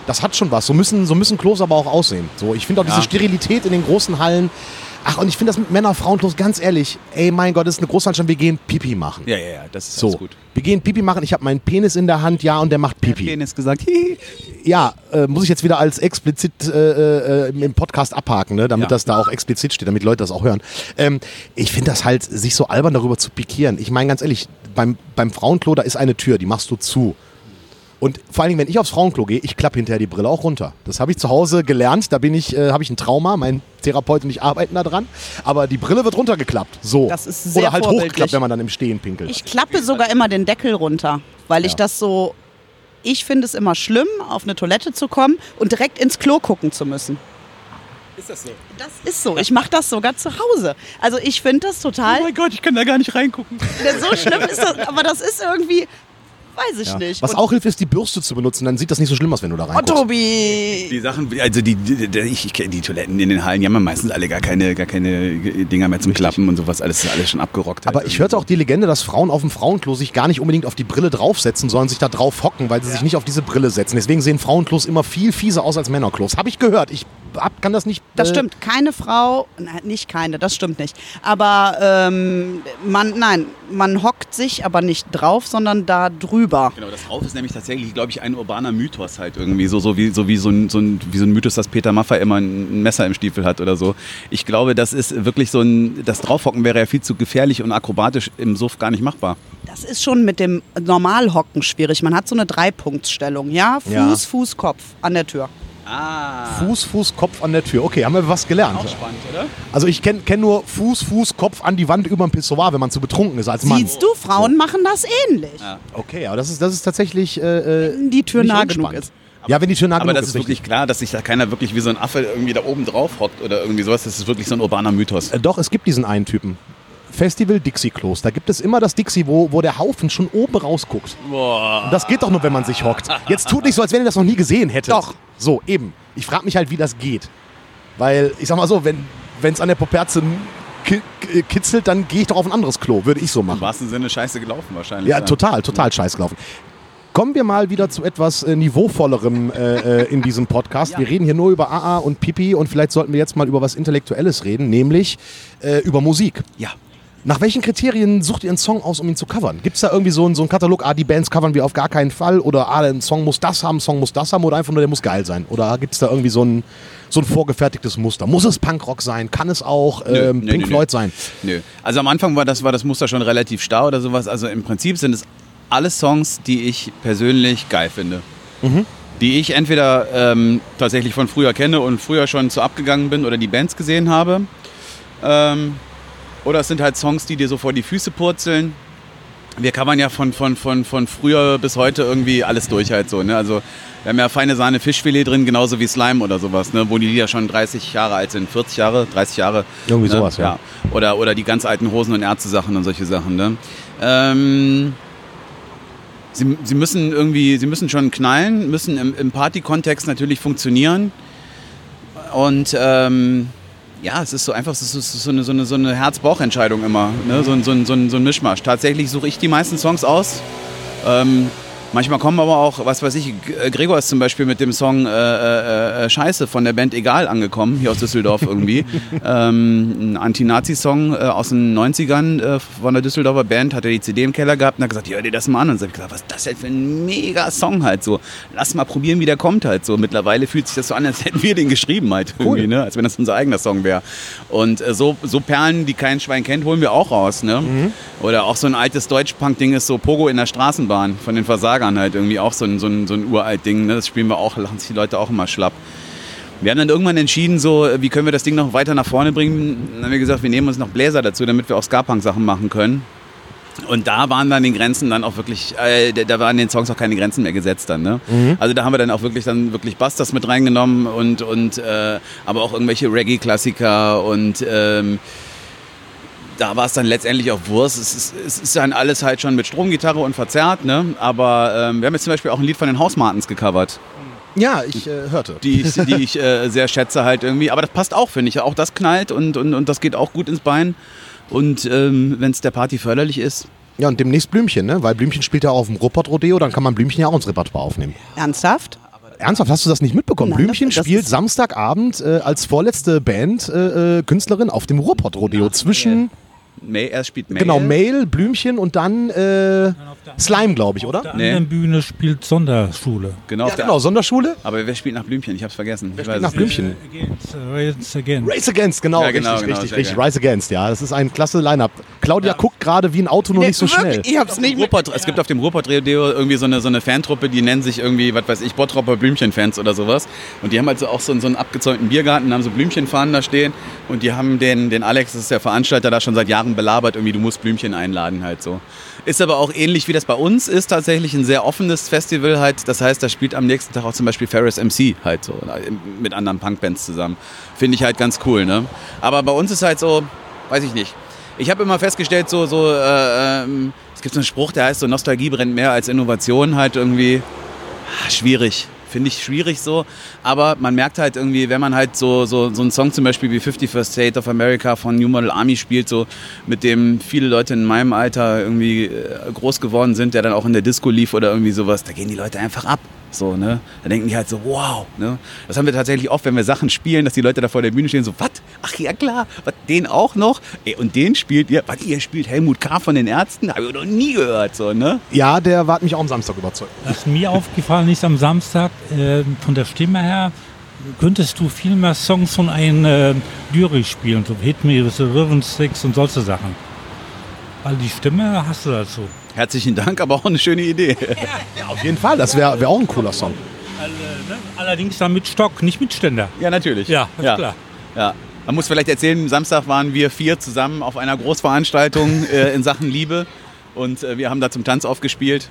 Das hat schon was. So müssen, so müssen Klos aber auch aussehen. So, ich finde auch Ja. diese Sterilität in den großen Hallen. Ach, und ich finde das mit Männer-Frauen-Klos ganz ehrlich. Ey, mein Gott, das ist eine Großveranstaltung. Wir gehen Pipi machen. Ja, ja, ja, das ist So, alles gut. wir gehen Pipi machen. Ich habe meinen Penis in der Hand, ja, und der macht Pipi. Penis gesagt, hihi. Ja, äh, muss ich jetzt wieder als explizit äh, äh, im Podcast abhaken, ne? damit Ja. das da auch explizit steht, damit Leute das auch hören. Ähm, ich finde das halt, sich so albern darüber zu pikieren. Ich meine ganz ehrlich, beim, beim Frauenklo, da ist eine Tür, die machst du zu. Und vor allen Dingen, wenn ich aufs Frauenklo gehe, ich klappe hinterher die Brille auch runter. Das habe ich zu Hause gelernt. Da bin ich, äh, habe ich ein Trauma. Mein Therapeut und ich arbeiten da dran. Aber die Brille wird runtergeklappt. So. Das ist sehr Oder halt hochgeklappt, wenn man dann im Stehen pinkelt. Ich klappe sogar immer den Deckel runter, weil ich Ja. das so. Ich finde es immer schlimm, auf eine Toilette zu kommen und direkt ins Klo gucken zu müssen. Ist das so? Das ist so. Ich mache das sogar zu Hause. Also ich finde das total. Oh mein Gott, ich kann da gar nicht reingucken. So schlimm ist das, aber das ist irgendwie. Weiß ich Ja. nicht. Was Und- auch hilft, ist die Bürste zu benutzen. Dann sieht das nicht so schlimm aus, wenn du da Oh, reinguckst. Tobi! Die Sachen, also die, die, die ich, ich kenne die Toiletten in den Hallen, die haben ja meistens alle gar keine, gar keine Dinger mehr zum Klappen und sowas, alles, alles schon abgerockt. halt Aber ich hörte auch die Legende, dass Frauen auf dem Frauenklo sich gar nicht unbedingt auf die Brille draufsetzen, sondern sich da drauf hocken, weil sie sich nicht auf diese Brille setzen. Deswegen sehen Frauenklos immer viel fieser aus als Männerklos. Habe ich gehört. Ich hab, kann das nicht. Das äh, stimmt, keine Frau, nein, nicht keine, das stimmt nicht. Aber ähm, man, nein, man hockt sich aber nicht drauf, sondern da drüber. Genau, das Rauf ist nämlich tatsächlich, glaube ich, ein urbaner Mythos halt irgendwie. So, so, wie, so, wie, so, ein, so, ein, wie so ein Mythos, dass Peter Maffay immer ein Messer im Stiefel hat oder so. Ich glaube, das ist wirklich so ein. Das Draufhocken wäre ja viel zu gefährlich und akrobatisch im Suff gar nicht machbar. Das ist schon mit dem Normalhocken schwierig. Man hat so eine Dreipunktstellung, ja? Fuß, Ja. Fuß, Kopf an der Tür. Ah. Fuß, Fuß, Kopf an der Tür. Okay, haben wir was gelernt. Auch spannend, oder? Also ich kenne kenn nur Fuß, Fuß, Kopf an die Wand über dem Pissoir, wenn man zu betrunken ist als Mann. Siehst du, Frauen machen das ähnlich. Ja. Okay, aber das ist, das ist tatsächlich äh, äh, Wenn die Tür nah genug ist. Ja, wenn die Tür nah Aber das ist wirklich klar, dass sich da keiner wirklich wie so ein Affe irgendwie da oben drauf hockt oder irgendwie sowas. Das ist wirklich so ein urbaner Mythos. Äh, doch, es gibt diesen einen Typen. Festival Dixie Klos. Da gibt es immer das Dixie, wo, wo der Haufen schon oben rausguckt. Boah. Und das geht doch nur, wenn man sich hockt. Jetzt tut nicht so, als wenn ihr das noch nie gesehen hättet. Doch. So, eben. Ich frage mich halt, wie das geht. Weil, ich sag mal so, wenn es an der Poperze ki ki- kitzelt, dann gehe ich doch auf ein anderes Klo. Würde ich so Im machen. wahrsten Sinne scheiße gelaufen wahrscheinlich. Ja, total, total scheiß gelaufen. Kommen wir mal wieder zu etwas äh, niveauvollerem äh, äh, in diesem Podcast. Wir reden hier nur über AA und Pipi und vielleicht sollten wir jetzt mal über was Intellektuelles reden, nämlich äh, über Musik. Ja. Nach welchen Kriterien sucht ihr einen Song aus, um ihn zu covern? Gibt es da irgendwie so einen, so einen Katalog, ah, die Bands covern wir auf gar keinen Fall oder ah, ein Song muss das haben, ein Song muss das haben oder einfach nur, der muss geil sein? Oder gibt es da irgendwie so ein, so ein vorgefertigtes Muster? Muss es Punkrock sein? Kann es auch Nö, ähm, nö, Pink nö, Floyd nö. sein? Nö. Also am Anfang war das, war das Muster schon relativ starr oder sowas. Also im Prinzip sind es alle Songs, die ich persönlich geil finde. Die ich entweder ähm, tatsächlich von früher kenne und früher schon zu abgegangen bin oder die Bands gesehen habe. Ähm, oder es sind halt Songs, die dir so vor die Füße purzeln. Wir covern ja von, von, von, von früher bis heute irgendwie alles durch halt so. Ne? Also wir haben ja feine Sahne Fischfilet drin, genauso wie Slime oder sowas, ne? wo die Lieder schon 30 Jahre alt sind, 40 Jahre, 30 Jahre. Irgendwie ne? sowas, ja. Oder, oder die ganz alten Hosen- und Ärzte-Sachen und solche Sachen. Ne? Ähm, sie, sie müssen irgendwie, sie müssen schon knallen, müssen im, im Party-Kontext natürlich funktionieren. Und ähm, ja, es ist so einfach, es ist so eine, so eine, so eine Herz-Bauch-Entscheidung immer. Ne? So, ein- so, ein- so, ein- Mischmasch. Tatsächlich suche ich die meisten Songs aus. Ähm, manchmal kommen aber auch, was weiß ich, äh, Gregor ist zum Beispiel mit dem Song äh, äh, äh, Scheiße von der Band Egal angekommen, hier aus Düsseldorf irgendwie. ähm, ein Anti-Nazi-Song äh, aus den 90ern äh, von der Düsseldorfer Band, hat er die CD im Keller gehabt und hat gesagt, hör dir das mal an. Und dann hab ich gesagt, was ist das denn für ein mega Song halt so. Lass mal probieren, wie der kommt halt so. Mittlerweile fühlt sich das so an, als hätten wir den geschrieben halt irgendwie, ne? als wenn das unser eigener Song wäre. Und so, so Perlen, die kein Schwein kennt, holen wir auch raus. Ne? Oder auch so ein altes Deutsch-Punk-Ding ist so Pogo in der Straßenbahn von den Versagern halt irgendwie auch so ein, so ein, so ein uralt Ding. Ne? Das spielen wir auch, lachen sich die Leute auch immer schlapp. Wir haben dann irgendwann entschieden, so, wie können wir das Ding noch weiter nach vorne bringen. Dann haben wir gesagt, wir nehmen uns noch Bläser dazu, damit wir auch Ska-Punk-Sachen machen können. Und da waren dann die Grenzen dann auch wirklich, äh, da- waren den Songs auch keine Grenzen mehr gesetzt dann. Ne? Also da haben wir dann auch wirklich dann wirklich Bastas mit reingenommen und, und äh, aber auch irgendwelche Reggae-Klassiker und ähm, da war es dann letztendlich auch Wurst. Es ist, es ist dann alles halt schon mit Stromgitarre und verzerrt, ne? Aber ähm, wir haben jetzt zum Beispiel auch ein Lied von den Hausmartens gecovert, Ja, ich äh, hörte. die ich, die ich äh, sehr schätze halt irgendwie. Aber das passt auch, finde ich. Auch das knallt und, und, und das geht auch gut ins Bein. Und ähm, wenn es der Party förderlich ist, Ja, und demnächst Blümchen, ne? Weil Blümchen spielt ja auch auf dem Ruppert-Rodeo, dann kann man Blümchen ja auch ins Repertoire aufnehmen. Ernsthaft? Ernsthaft, hast du das nicht mitbekommen? Nein, Blümchen das- das spielt Samstagabend äh, als vorletzte Band, äh, äh, Künstlerin auf dem Ruppert-Rodeo zwischen, May, er spielt May. genau, Mail, Blümchen und dann äh, Slime, glaube ich, Auf oder? der Nee. anderen Bühne spielt Sonderschule. Genau, Ja, auf genau, Sonderschule. Aber wer spielt nach Blümchen? Ich hab's vergessen. Ich spielt weiß nach es. Blümchen? Against, uh, Against, again. Race Against, genau, Ja, genau, richtig, genau, richtig, richtig. Rise Against, ja. Das ist ein klasse Line-Up. Claudia guckt gerade wie ein Auto, nur nicht so schnell. Wirklich, ich hab's nicht mit. Ruhrpott, es gibt auf dem Ruhrpott-Radio irgendwie so eine, so eine Fantruppe, die nennen sich irgendwie, was weiß ich, Bottropper Blümchen-Fans oder sowas. Und die haben also auch so, so einen abgezäunten Biergarten, haben so Blümchenfahnen da stehen. Und die haben den, den Alex, das ist der Veranstalter, da schon seit Jahren belabert, irgendwie, du musst Blümchen einladen halt so. Ist aber auch ähnlich wie das bei uns ist, tatsächlich ein sehr offenes Festival halt. Das heißt, da spielt am nächsten Tag auch zum Beispiel Ferris MC halt so, mit anderen Punkbands zusammen. Finde ich halt ganz cool, ne? Aber bei uns ist halt so, weiß ich nicht. Ich habe immer festgestellt, so, so äh, ähm, es gibt so einen Spruch, der heißt so, Nostalgie brennt mehr als Innovation, halt irgendwie ah, schwierig. Finde ich schwierig so, aber man merkt halt irgendwie, wenn man halt so, so, so einen Song zum Beispiel wie 51st State of America von New Model Army spielt, so mit dem viele Leute in meinem Alter irgendwie äh, groß geworden sind, der dann auch in der Disco lief oder irgendwie sowas, da gehen die Leute einfach ab. So, ne? Da denken die halt so, wow. Ne? Das haben wir tatsächlich oft, wenn wir Sachen spielen, dass die Leute da vor der Bühne stehen, so, was? Ach ja, klar, was, den auch noch? Ey, und den spielt ihr, was, ihr spielt Helmut K. von den Ärzten? Habe ich noch nie gehört, so, ne? Ja, der hat mich auch am Samstag überzeugt. Was mir aufgefallen ist am Samstag, äh, von der Stimme her, könntest du viel mehr Songs von einem äh, Lyric spielen, so Hit Me with the Ribbon Sticks und solche Sachen. Weil die Stimme hast du dazu. Herzlichen Dank, aber auch eine schöne Idee. Ja, auf jeden Fall. Das wäre wär auch ein cooler Song. Allerdings dann mit Stock, nicht mit Ständer. Ja, natürlich. Ja, ist ja. klar. Ja. Man muss vielleicht erzählen, Samstag waren wir vier zusammen auf einer Großveranstaltung äh, in Sachen Liebe und äh, wir haben da zum Tanz aufgespielt.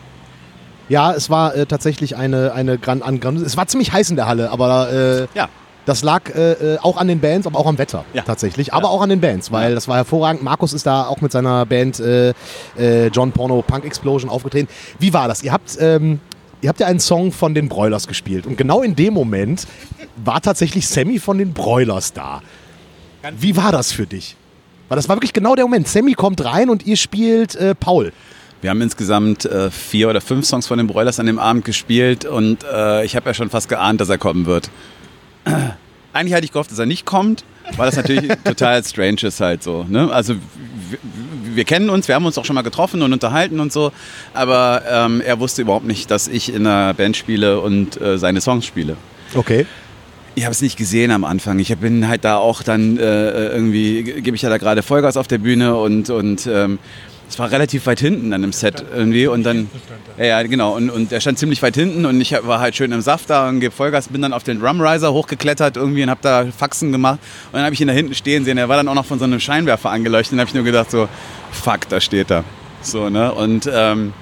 Ja, es war äh, tatsächlich eine, eine Gran, an, Gran, Es war ziemlich heiß in der Halle, aber äh, Ja. Das lag äh, äh, auch an den Bands, aber auch am Wetter Ja. tatsächlich. Aber Ja. auch an den Bands, weil das war hervorragend. Markus ist da auch mit seiner Band äh, äh, John Porno Punk Explosion aufgetreten. Wie war das? Ihr habt, ähm, ihr habt ja einen Song von den Broilers gespielt und genau in dem Moment war tatsächlich Sammy von den Broilers da. Wie war das für dich? Weil das war wirklich genau der Moment. Sammy kommt rein und ihr spielt äh, Paul. Wir haben insgesamt äh, vier oder fünf Songs von den Broilers an dem Abend gespielt und äh, ich habe ja schon fast geahnt, dass er kommen wird. Eigentlich hatte ich gehofft, dass er nicht kommt, weil das natürlich total strange ist halt so. Ne? Also wir, wir kennen uns, wir haben uns auch schon mal getroffen und unterhalten und so, aber ähm, er wusste überhaupt nicht, dass ich in einer Band spiele und äh, seine Songs spiele. Okay. Ich habe es nicht gesehen am Anfang. Ich bin halt da auch dann äh, irgendwie, ge- gebe ich ja da gerade Vollgas auf der Bühne und, und ähm, es war relativ weit hinten dann im Set irgendwie und dann, ja, ja genau, und, und er stand ziemlich weit hinten und ich war halt schön im Saft da und gebe Vollgas, bin dann auf den Drumriser hochgeklettert irgendwie und habe da Faxen gemacht und dann habe ich ihn da hinten stehen sehen, er war dann auch noch von so einem Scheinwerfer angeleuchtet und habe ich nur gedacht so, fuck, da steht er. So, ne, und ähm,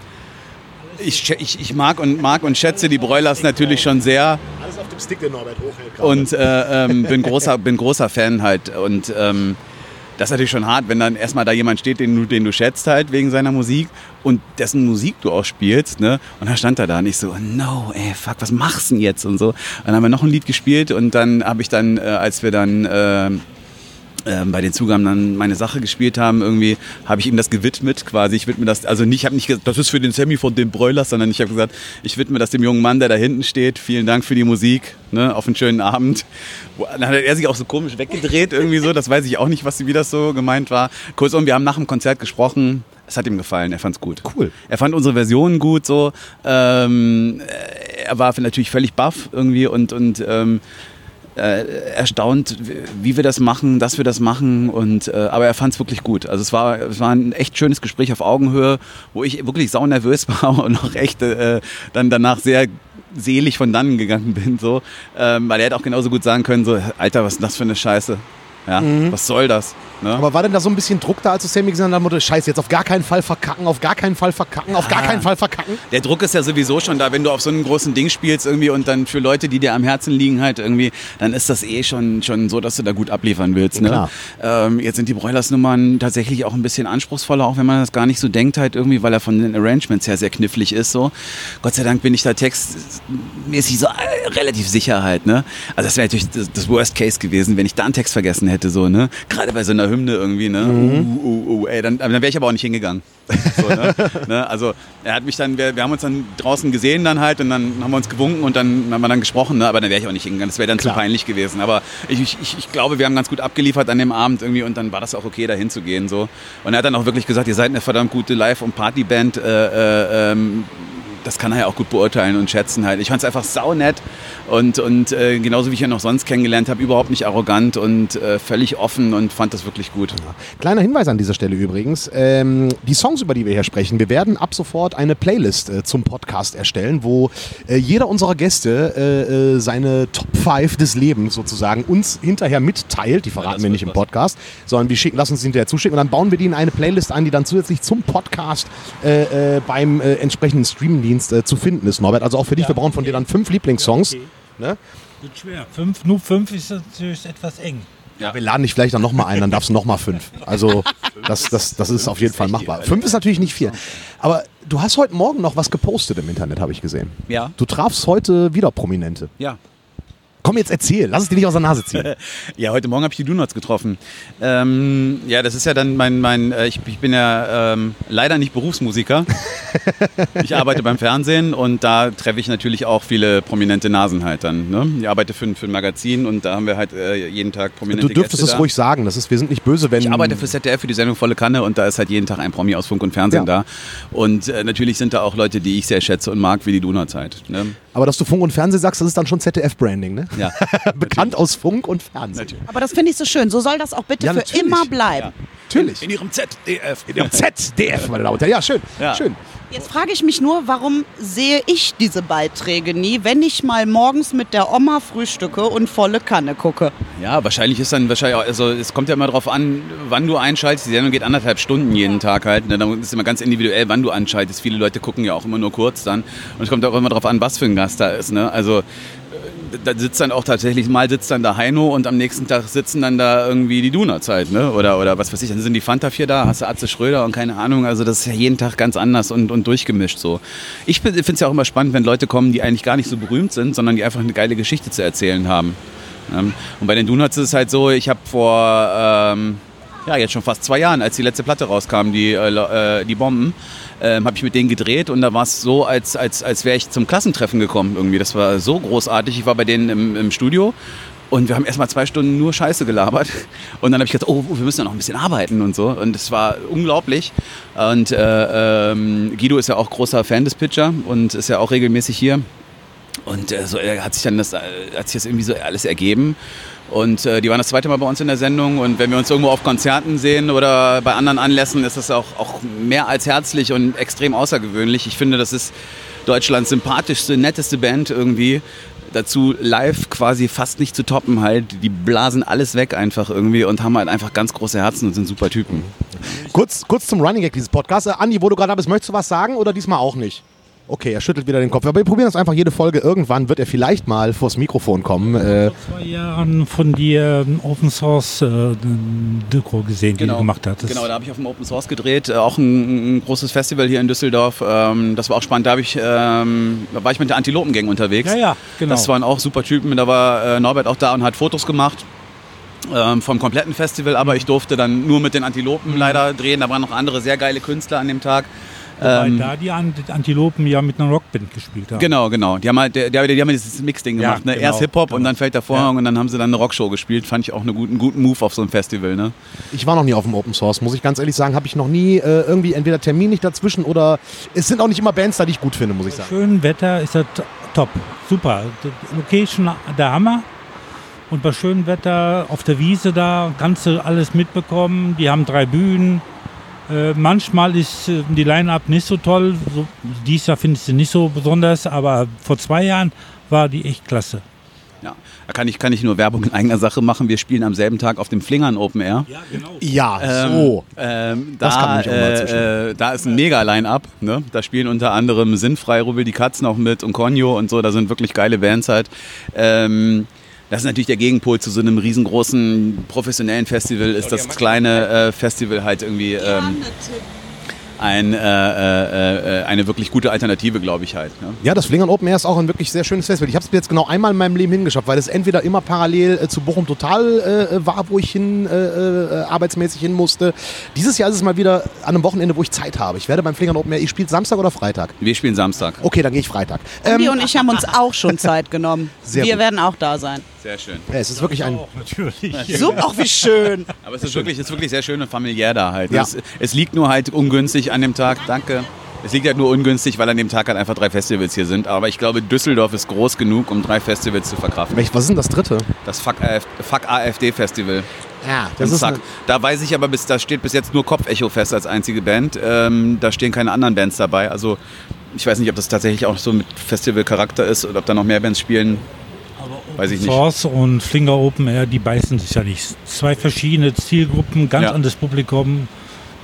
ich, ich, ich mag und mag und schätze die Broilers natürlich schon sehr Alles auf dem Stick, den Norbert hochhält. und äh, ähm, bin, großer, bin großer Fan halt. Und ähm, das ist natürlich schon hart, wenn dann erstmal da jemand steht, den du, den du schätzt halt wegen seiner Musik und dessen Musik du auch spielst. Ne? Und da stand er da und ich so, no, ey, fuck, was machst du denn jetzt und so. Und dann haben wir noch ein Lied gespielt und dann habe ich dann, äh, als wir dann... Äh, bei den Zugaben dann meine Sache gespielt haben, irgendwie habe ich ihm das gewidmet quasi. Ich widme das, also nicht, ich habe nicht gesagt, das ist für den Sammy von den Broilers, sondern ich habe gesagt, ich widme das dem jungen Mann, der da hinten steht. Vielen Dank für die Musik, ne, auf einen schönen Abend. Dann hat er sich auch so komisch weggedreht irgendwie so, das weiß ich auch nicht, was wie das so gemeint war. Kurzum, wir haben nach dem Konzert gesprochen. Es hat ihm gefallen, er fand's gut. Cool. Er fand unsere Version gut so. Ähm, er war natürlich völlig baff irgendwie und, und ähm, äh, erstaunt, wie- wir das machen, dass wir das machen. Und, äh, aber er fand es wirklich gut. Also es war, es war ein echt schönes Gespräch auf Augenhöhe, wo ich wirklich saunervös war und auch echt äh, dann danach sehr selig von dannen gegangen bin. So. Ähm, weil er hätte auch genauso gut sagen können, so, Alter, was ist das für eine Scheiße? Ja, Was soll das? Ne? Aber war denn da so ein bisschen Druck da, als du Sammy gesagt hast, scheiße, jetzt auf gar keinen Fall verkacken, auf gar keinen Fall verkacken, auf gar Ah. keinen Fall verkacken? Der Druck ist ja sowieso schon da, wenn du auf so einem großen Ding spielst irgendwie und dann für Leute, die dir am Herzen liegen halt irgendwie, dann ist das eh schon, schon so, dass du da gut abliefern willst. Ne? Ähm, jetzt sind die Broilers-Nummern tatsächlich auch ein bisschen anspruchsruhsvoller, auch wenn man das gar nicht so denkt halt irgendwie, weil er von den Arrangements her sehr knifflig ist so. Gott sei Dank bin ich da textmäßig so äh, relativ sicher halt, ne? Also das wäre natürlich das, das Worst Case gewesen, wenn ich da einen Text vergessen hätte so, ne? Gerade bei so einer Hymne irgendwie, ne? Uh, uh, uh, ey, dann, dann wäre ich aber auch nicht hingegangen. So, ne? ne? Also er hat mich dann, wir, wir haben uns dann draußen gesehen dann halt und dann haben wir uns gewunken und dann haben wir dann gesprochen, ne? aber dann wäre ich auch nicht hingegangen. Das wäre dann Klar. zu peinlich gewesen. Aber ich, ich, ich glaube, wir haben ganz gut abgeliefert an dem Abend irgendwie und dann war das auch okay, da hinzugehen. So. Und er hat dann auch wirklich gesagt, ihr seid eine verdammt gute Live- und Partyband. Äh, äh, ähm, das kann er ja auch gut beurteilen und schätzen halt. Ich fand es einfach saunett und, und äh, genauso wie ich ihn auch sonst kennengelernt habe, überhaupt nicht arrogant und äh, völlig offen und fand das wirklich gut. Kleiner Hinweis an dieser Stelle übrigens. Ähm, die Songs, über die wir hier sprechen, wir werden ab sofort eine Playlist äh, zum Podcast erstellen, wo äh, jeder unserer Gäste äh, äh, seine Top 5 des Lebens sozusagen uns hinterher mitteilt. Die verraten das wir nicht im was. Podcast, sondern wir schicken, lassen uns hinterher zuschicken und dann bauen wir die in eine Playlist ein, die dann zusätzlich zum Podcast äh, äh, beim äh, entsprechenden Streamingdienst äh, zu finden ist, Norbert. Also auch für dich, Ja, wir brauchen von dir dann fünf Lieblingssongs. okay. Ne? Wird schwer. Fünf, nur fünf ist natürlich etwas eng. Ja. Wir laden dich vielleicht dann nochmal ein, dann darfst du nochmal fünf. Also das, das, das ist auf jeden Fall machbar. Fünf ist natürlich nicht viel. Aber du hast heute Morgen noch was gepostet im Internet, habe ich gesehen. Ja. Du trafst heute wieder Prominente. Ja. Komm jetzt erzähl, lass es dir nicht aus der Nase ziehen. Ja, heute Morgen habe ich die Donuts getroffen. Ähm, ja, das ist ja dann mein, mein äh, ich, ich bin ja ähm, leider nicht Berufsmusiker. ich arbeite beim Fernsehen und da treffe ich natürlich auch viele prominente Nasen halt dann. Ne? Ich arbeite für, ein- für ein Magazin und da haben wir halt äh, jeden Tag prominente Du dürftest es ruhig sagen. Das ist, wir sind nicht böse, wenn. Ich arbeite für ZDF für die Sendung Volle Kanne und da ist halt jeden Tag ein Promi aus Funk und Fernsehen Ja. da. Und äh, natürlich sind da auch Leute, die ich sehr schätze und mag, wie die Donuts halt. Ne? Aber dass du Funk und Fernsehen sagst, das ist dann schon ZDF-Branding, ne? Ja. Bekannt aus Funk und Fernsehen. Aber das finde ich so schön. So soll das auch bitte Ja, für natürlich. immer bleiben. Natürlich. In ihrem ZDF. In dem ZDF, meine Damen und Herren. Ja, schön. Ja. Schön. Jetzt frage ich mich nur, warum sehe ich diese Beiträge nie, wenn ich mal morgens mit der Oma frühstücke und volle Kanne gucke? Ja, wahrscheinlich ist dann wahrscheinlich auch, also es kommt ja immer darauf an, wann du einschaltest. Die Sendung geht anderthalb Stunden jeden Tag halt. Ne? Dann ist immer ganz individuell, wann du anschaltest. Viele Leute gucken ja auch immer nur kurz dann. Und es kommt auch immer darauf an, was für ein Gast da ist. Ne? Also da sitzt dann auch tatsächlich, mal sitzt dann da Heino und am nächsten Tag sitzen dann da irgendwie die halt, ne? Oder, oder was weiß ich, dann sind die Fanta 4 da, hast du Atze Schröder und keine Ahnung. Also das ist ja jeden Tag ganz anders und, und durchgemischt so. Ich finde es ja auch immer spannend, wenn Leute kommen, die eigentlich gar nicht so berühmt sind, sondern die einfach eine geile Geschichte zu erzählen haben. Ähm, Und bei den Donuts ist es halt so, ich habe vor, ähm, ja, jetzt schon fast zwei Jahren, als die letzte Platte rauskam, die, äh, äh, die Bomben, ähm, habe ich mit denen gedreht und da war es so, als, als, als wäre ich zum Klassentreffen gekommen irgendwie. Das war so großartig. Ich war bei denen im, im Studio und wir haben erstmal zwei Stunden nur Scheiße gelabert. Und dann habe ich gedacht, oh, wir müssen ja noch ein bisschen arbeiten und so. Und es war unglaublich. Und äh, ähm, Guido ist ja auch großer Fan des Pitcher und ist ja auch regelmäßig hier. Und äh, so hat sich dann das, äh, hat sich das irgendwie so alles ergeben. Und äh, die waren das zweite Mal bei uns in der Sendung. Und wenn wir uns irgendwo auf Konzerten sehen oder bei anderen Anlässen, ist das auch, auch mehr als herzlich und extrem außergewöhnlich. Ich finde, das ist Deutschlands sympathischste, netteste Band irgendwie. Dazu live quasi fast nicht zu toppen halt. Die blasen alles weg einfach irgendwie und haben halt einfach ganz große Herzen und sind super Typen. Kurz, kurz zum Running Gag dieses Podcasts. Äh, Andi, wo du gerade bist, möchtest du was sagen oder diesmal auch nicht? Okay, er schüttelt wieder den Kopf. Aber wir probieren das einfach jede Folge. Irgendwann wird er vielleicht mal vors Mikrofon kommen. Äh, vor zwei Jahren von dir ein Open Source äh, Doku gesehen, die du gemacht hattest. Genau, da habe ich auf dem Open Source gedreht, äh, auch ein, ein großes Festival hier in Düsseldorf. Ähm, das war auch spannend. Da, ich, ähm, da war ich mit der Antilopengang unterwegs. Ja, ja, genau. Das waren auch super Typen. Da war äh, Norbert auch da und hat Fotos gemacht. Ähm, vom kompletten Festival, aber ich durfte dann nur mit den Mhm. Antilopen leider drehen. Da waren noch andere sehr geile Künstler an dem Tag. Wobei Ähm, da die Ant- Antilopen ja mit einer Rockband gespielt haben. Genau, genau. Die haben halt, die, die haben dieses Mix-Ding Ja, gemacht. Ne? genau, Erst Hip-Hop und genau. dann fällt der Vorhang und dann haben sie dann eine Rockshow gespielt. Fand ich auch einen guten, guten Move auf so einem Festival. Ne? ich war noch nie auf dem Open Source, muss ich ganz ehrlich sagen. Habe ich noch nie äh, irgendwie entweder Termin nicht dazwischen oder es sind auch nicht immer Bands da, die ich gut finde, muss ich sagen. schönem Wetter ist das top. Super. Die Location der Hammer. Und bei schönem Wetter auf der Wiese da kannst du alles mitbekommen. Die haben drei Bühnen. Äh, manchmal ist äh, die Line-Up nicht so toll. So, dies Jahr findest du nicht so besonders, aber vor zwei Jahren war die echt klasse. Ja. Da kann ich, kann ich nur Werbung in eigener Sache machen. Wir spielen am selben Tag auf dem Flingern Open Air. Ja, genau. Ja, Ähm, so. Ähm, Das da, kann mich auch mal zwischen. äh, äh, da ist ein Mega-Line-Up. Ne? Da spielen unter anderem Sinnfrei, Rubbel die Katzen auch mit und Konyo und so. Da sind wirklich geile Bands halt. Ähm, das ist natürlich der Gegenpol zu so einem riesengroßen professionellen Festival. Ist das kleine äh, Festival halt irgendwie ähm, ein, äh, äh, äh, eine wirklich gute Alternative, glaube ich halt. Ne? Ja, das Flingern Open Air ist auch ein wirklich sehr schönes Festival. Ich habe es mir jetzt genau einmal in meinem Leben hingeschafft, weil es entweder immer parallel äh, zu Bochum Total äh, war, wo ich hin arbeitsmäßig hin musste. Dieses Jahr ist es mal wieder an einem Wochenende, wo ich Zeit habe. Ich werde beim Flingern Open Air, ich spiele Samstag oder Freitag? Wir spielen Samstag. Okay, dann gehe ich Freitag. Andi Ähm, und ich haben uns auch schon Zeit genommen. Sehr Wir gut. werden auch da sein. Sehr schön. ja, es ist wirklich ein. Auch natürlich. So, auch wie schön. Aber es ist wirklich, es ist wirklich sehr schön und familiär da halt. Ja. Es, es liegt nur halt ungünstig an dem Tag. Danke. Es liegt halt nur ungünstig, weil an dem Tag halt einfach drei Festivals hier sind. Aber ich glaube, Düsseldorf ist groß genug, um drei Festivals zu verkraften. Welch, was ist denn das dritte? Das Fuck, AF, Fuck AfD Festival. Ja, Das ist. Zack. Da weiß ich aber, bis da steht bis jetzt nur Kopfecho fest als einzige Band. Ähm, da stehen keine anderen Bands dabei. Also ich weiß nicht, ob das tatsächlich auch so mit Festival-Charakter ist oder ob da noch mehr Bands spielen. Weiß ich nicht. Source und Flinger Open Air, die beißen sich ja nicht. Zwei verschiedene Zielgruppen, ganz Ja. anderes Publikum.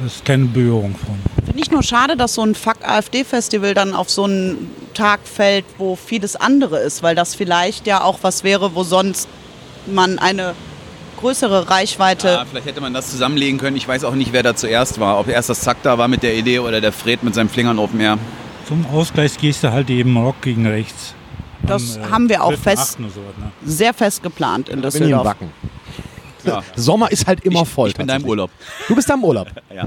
Das ist keine Berührung von. Finde ich nur schade, dass so ein Fuck-AfD-Festival dann auf so einen Tag fällt, wo vieles andere ist, weil das vielleicht ja auch was wäre, wo sonst man eine größere Reichweite. Ja, vielleicht hätte man das zusammenlegen können. Ich weiß auch nicht, wer da zuerst war. Ob erst das Zack da war mit der Idee oder der Fred mit seinem Flingern Open Air. Zum Ausgleich gehst du halt eben Rock gegen rechts. Das Am, äh, haben wir auch 12., fest, 8. oder sowas, ne? sehr fest geplant in Bin ich im Düsseldorf. Ja. Sommer ist halt immer voll. Ich bin da im. Urlaub. Du bist da im Urlaub. Ja.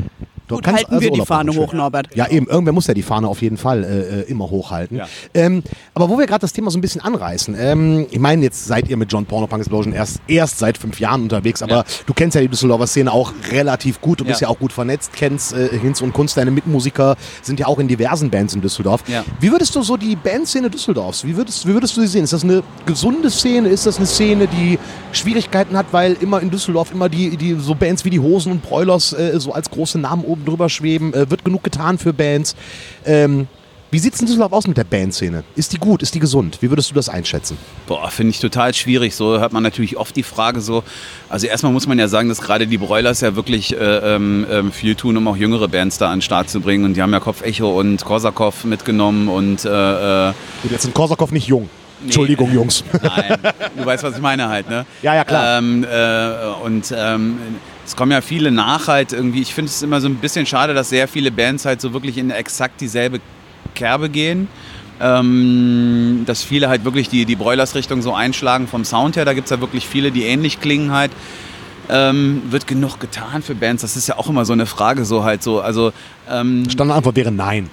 Gut, halten also wir die Urlaub Fahne machen, schön. hoch, Norbert. Ja, eben. Irgendwer muss ja die Fahne auf jeden Fall äh, äh, immer hochhalten. Ja. Ähm, aber wo wir gerade das Thema so ein bisschen anreißen. Ähm, ich meine, jetzt seid ihr mit John Porno Punk Explosion erst, erst seit fünf Jahren unterwegs, aber Ja. du kennst ja die Düsseldorfer Szene auch relativ gut. Du bist ja, Ja. auch gut vernetzt, kennst äh, Hinz und Kunst. Deine Mitmusiker sind ja auch in diversen Bands in Düsseldorf. Wie würdest du so die Bandszene Düsseldorfs, wie würdest, wie würdest du sie sehen? Ist das eine gesunde Szene? Ist das eine Szene, die Schwierigkeiten hat, weil immer in Düsseldorf immer die, die so Bands wie die Hosen und Broilers äh, so als große Namen oben drüber schweben? Äh, wird genug getan für Bands? Ähm, wie sieht es in Düsseldorf aus mit der Bandszene? Ist die gut? Ist die gesund? Wie würdest du das einschätzen? Boah, finde ich total schwierig. So hört man natürlich oft die Frage so. Also erstmal muss man ja sagen, dass gerade die Broilers ja wirklich äh, ähm, ähm, viel tun, um auch jüngere Bands da an den Start zu bringen. Und die haben ja Kopfecho und Korsakov mitgenommen und äh, äh, Gut, jetzt sind Korsakov nicht jung. Entschuldigung, Jungs. Nein, du weißt, was ich meine halt, ne? Ja, ja, klar. Ähm, äh, und ähm, es kommen ja viele nach halt irgendwie. Ich finde es immer so ein bisschen schade, dass sehr viele Bands halt so wirklich in exakt dieselbe Kerbe gehen. Ähm, dass viele halt wirklich die, die Broilers-Richtung so einschlagen vom Sound her. Da gibt es ja wirklich viele, die ähnlich klingen halt. Ähm, wird genug getan für Bands? Das ist ja auch immer so eine Frage, so halt so. Also ähm, Standardantwort wäre nein.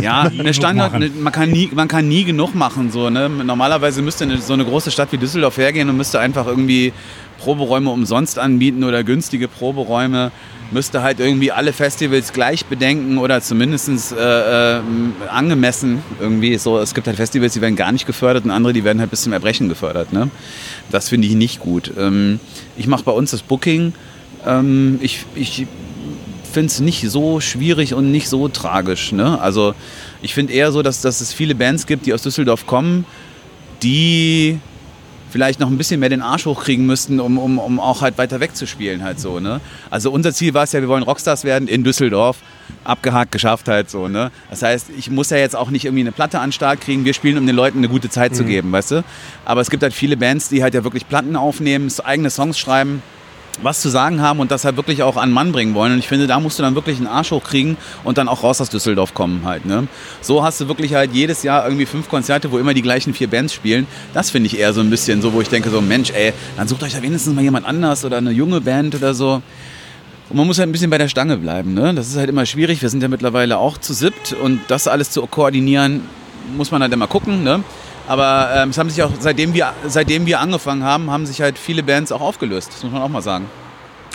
ja, eine Standard, eine, man, kann nie, man kann nie genug machen. So, ne? Normalerweise müsste eine, so eine große Stadt wie Düsseldorf hergehen und müsste einfach irgendwie Proberäume umsonst anbieten oder günstige Proberäume. Müsste halt irgendwie alle Festivals gleich bedenken oder zumindest äh, äh, angemessen irgendwie. So, es gibt halt Festivals, die werden gar nicht gefördert und andere, die werden halt bis zum Erbrechen gefördert. Ne? Das finde ich nicht gut. Ähm, ich mache bei uns das Booking. Ähm, ich, ich finde es nicht so schwierig und nicht so tragisch. Ne? Also ich finde eher so, dass, dass es viele Bands gibt, die aus Düsseldorf kommen, die vielleicht noch ein bisschen mehr den Arsch hochkriegen müssten, um, um, um auch halt weiter wegzuspielen halt so. Ne? Also unser Ziel war es ja, wir wollen Rockstars werden in Düsseldorf. Abgehakt, geschafft halt so. Ne? Das heißt, ich muss ja jetzt auch nicht irgendwie eine Platte an den Start kriegen. Wir spielen, um den Leuten eine gute Zeit zu geben, weißt du? Aber es gibt halt viele Bands, die halt ja wirklich Platten aufnehmen, eigene Songs schreiben was zu sagen haben und das halt wirklich auch an Mann bringen wollen. Und ich finde, da musst du dann wirklich einen Arsch hochkriegen und dann auch raus aus Düsseldorf kommen halt. Ne? So hast du wirklich halt jedes Jahr irgendwie fünf Konzerte, wo immer die gleichen vier Bands spielen. Das finde ich eher so ein bisschen so, wo ich denke so, Mensch, ey, dann sucht euch da wenigstens mal jemand anders oder eine junge Band oder so. Und man muss halt ein bisschen bei der Stange bleiben. Ne? Das ist halt immer schwierig. Wir sind ja mittlerweile auch zu siebt und das alles zu koordinieren, muss man halt immer gucken. Ne? Aber ähm, es haben sich auch, seitdem wir, seitdem wir angefangen haben, haben sich halt viele Bands auch aufgelöst. Das muss man auch mal sagen.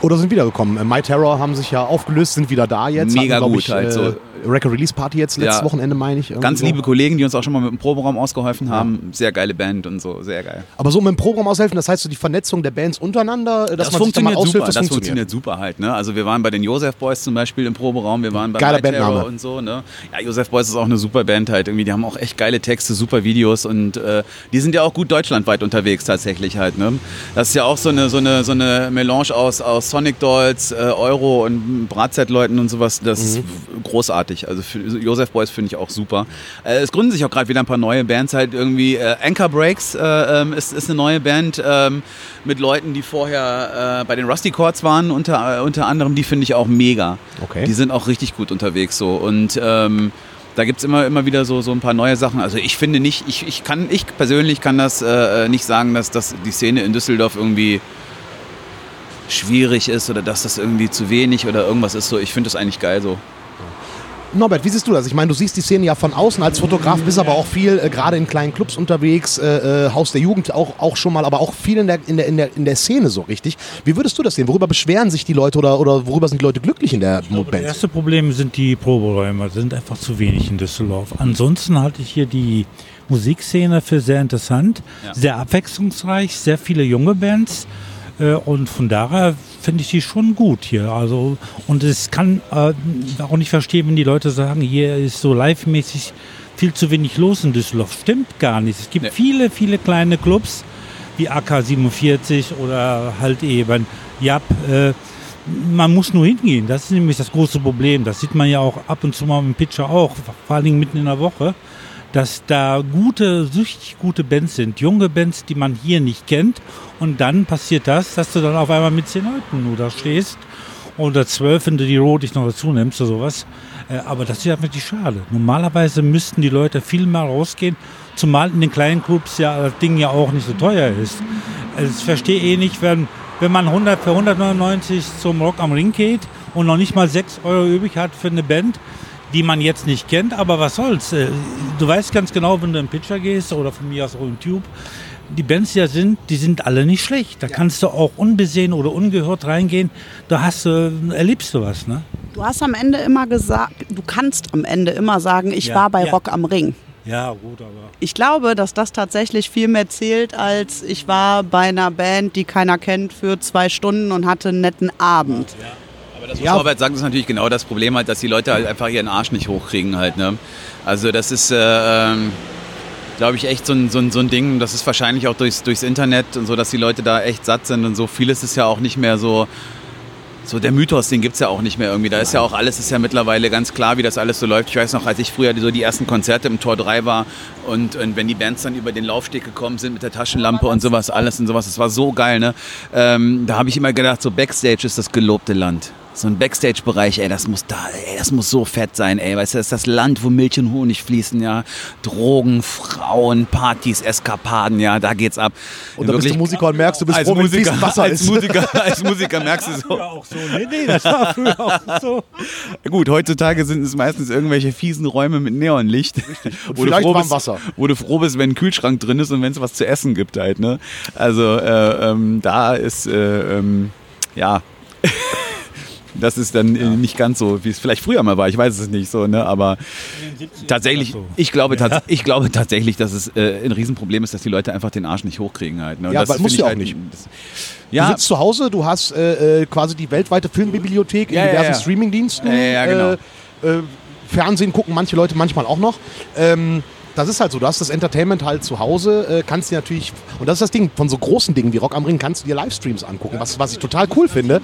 Oder sind wiedergekommen. Äh, My Terror haben sich ja aufgelöst, sind wieder da jetzt. Mega glaub gut ich, halt äh, so. Record Release Party jetzt letztes Ja. Wochenende, meine ich. Ganz so. liebe Kollegen, die uns auch schon mal mit dem Proberaum ausgeholfen haben. Sehr geile Band und so, sehr geil. Aber so mit dem Programm aushelfen, das heißt so die Vernetzung der Bands untereinander, äh, dass Das, man sich da mal funktioniert aushilft, super. das, Das funktioniert. funktioniert super halt. Ne? Also wir waren bei den Joseph Boys zum Beispiel im Proberaum, wir waren bei Geiler My Terror Bandname. und so. Ne? Ja, Joseph Boys ist auch eine super Band halt. Irgendwie, die haben auch echt geile Texte, super Videos und äh, die sind ja auch gut deutschlandweit unterwegs tatsächlich halt. Ne? Das ist ja auch so eine, so eine, so eine Melange aus, aus Sonic Dolls, äh, Euro und Bratset-Leuten und sowas. Das ist großartig. Also für Joseph Boys finde ich auch super. Äh, es gründen sich auch gerade wieder ein paar neue Bands halt irgendwie. Äh, Anchor Breaks äh, ähm, ist, ist eine neue Band ähm, mit Leuten, die vorher äh, bei den Rusty Chords waren, unter, äh, unter anderem. Die finde ich auch mega. Okay. Die sind auch richtig gut unterwegs so. Und ähm, da gibt es immer, immer wieder so, so ein paar neue Sachen. Also ich finde nicht, ich, ich kann, ich persönlich kann das äh, nicht sagen, dass, dass die Szene in Düsseldorf irgendwie schwierig ist oder dass das irgendwie zu wenig oder irgendwas ist so. Ich finde das eigentlich geil so. Norbert, wie siehst du das? Ich meine, du siehst die Szene ja von außen als Fotograf, bist aber auch viel äh, gerade in kleinen Clubs unterwegs, äh, äh, Haus der Jugend auch, auch schon mal, aber auch viel in der, in, der, in, der, in der Szene so richtig. Wie würdest du das sehen? Worüber beschweren sich die Leute oder, oder worüber sind die Leute glücklich in der Das Band? erste Problem sind die Proberäume, sind einfach zu wenig in Düsseldorf. Ansonsten halte ich hier die Musikszene für sehr interessant, Ja. sehr abwechslungsreich, sehr viele junge Bands. Äh, Und von daher finde ich die schon gut hier. Also, und es kann äh, auch nicht verstehen, wenn die Leute sagen, hier ist so live-mäßig viel zu wenig los in Düsseldorf. Stimmt gar nicht. Es gibt Nee. viele, viele kleine Clubs wie AK47 oder halt eben Jap. Äh, man muss nur hingehen. Das ist nämlich das große Problem. Das sieht man ja auch ab und zu mal im Pitcher auch, vor allen Dingen mitten in der Woche. Dass da gute, süchtig gute Bands sind, junge Bands, die man hier nicht kennt. Und dann passiert das, dass du dann auf einmal mit zehn Leuten nur da stehst oder zwölf, wenn du die Rot dich noch dazu nimmst oder sowas. Äh, aber das ist ja wirklich schade. Normalerweise müssten die Leute viel mehr rausgehen, zumal in den kleinen Clubs ja das Ding ja auch nicht so teuer ist. Also ich verstehe eh nicht, wenn, wenn man 100 für 199 zum Rock am Ring geht und noch nicht mal 6 Euro übrig hat für eine Band, die man jetzt nicht kennt, aber was soll's. Äh, Du weißt ganz genau, wenn du im Pitcher gehst oder von mir aus auch im Tube, die Bands, die da sind, die sind alle nicht schlecht. Da kannst du auch unbesehen oder ungehört reingehen. Da hast du, erlebst du was, ne? Du hast am Ende immer gesagt, du kannst am Ende immer sagen, ich Ja, war bei ja. Rock am Ring. Ja, gut, aber. Ich glaube, dass das tatsächlich viel mehr zählt, als ich war bei einer Band, die keiner kennt, für zwei Stunden und hatte einen netten Abend. Aber das muss Ja. Norbert sagen, das ist natürlich genau das Problem halt, dass die Leute halt einfach ihren Arsch nicht hochkriegen halt. Ne? Also das ist, äh, ähm, glaube ich, echt so ein, so, ein, so ein Ding, das ist wahrscheinlich auch durchs, durchs Internet und so, dass die Leute da echt satt sind und so. Vieles ist ja auch nicht mehr so, so der Mythos, den gibt es ja auch nicht mehr irgendwie. Da ist ja auch alles, ist ja mittlerweile ganz klar, wie das alles so läuft. Ich weiß noch, als ich früher so die ersten Konzerte im Tor 3 war und, und wenn die Bands dann über den Laufsteg gekommen sind mit der Taschenlampe und sowas, alles und sowas, das war so geil, ne? Ähm, da habe ich immer gedacht, so Backstage ist das gelobte Land. So ein Backstage-Bereich, ey, das muss da, ey, das muss so fett sein, ey. Weißt du, das ist das Land, wo Milch und Honig fließen, ja. Drogen, Frauen, Partys, Eskapaden, ja, da geht's ab. Und dann bist du Musiker und merkst, du bist als froh, Musiker, fließend Wasser als ist. Musiker, als Musiker merkst du so. Früher auch so. Nee, nee, das war früher auch so. Gut, heutzutage sind es meistens irgendwelche fiesen Räume mit Neonlicht. Wo du vielleicht froh warm bist, Wasser. Wo du froh bist, wenn ein Kühlschrank drin ist und wenn es was zu essen gibt halt. Ne? Also äh, ähm, da ist, äh, ähm, ja, das ist dann äh, nicht ganz so, wie es vielleicht früher mal war. Ich weiß es nicht so, ne? aber tatsächlich, so. ich glaube, tats ich glaube tatsächlich, dass es äh, ein Riesenproblem ist, dass die Leute einfach den Arsch nicht hochkriegen halt. Ne? Und Ja, das aber finde muss ich ja auch halt- nicht. Das, Du ja, sitzt zu Hause, du hast äh, äh, quasi die weltweite Filmbibliothek in Ja, ja, diversen ja. Streamingdiensten. Ja, ja, ja, genau. äh, äh, Fernsehen gucken manche Leute manchmal auch noch. Ähm, das ist halt so, du hast das Entertainment halt zu Hause, äh, kannst dir natürlich, und das ist das Ding, von so großen Dingen wie Rock am Ring kannst du dir Livestreams angucken, was, was ich total cool finde.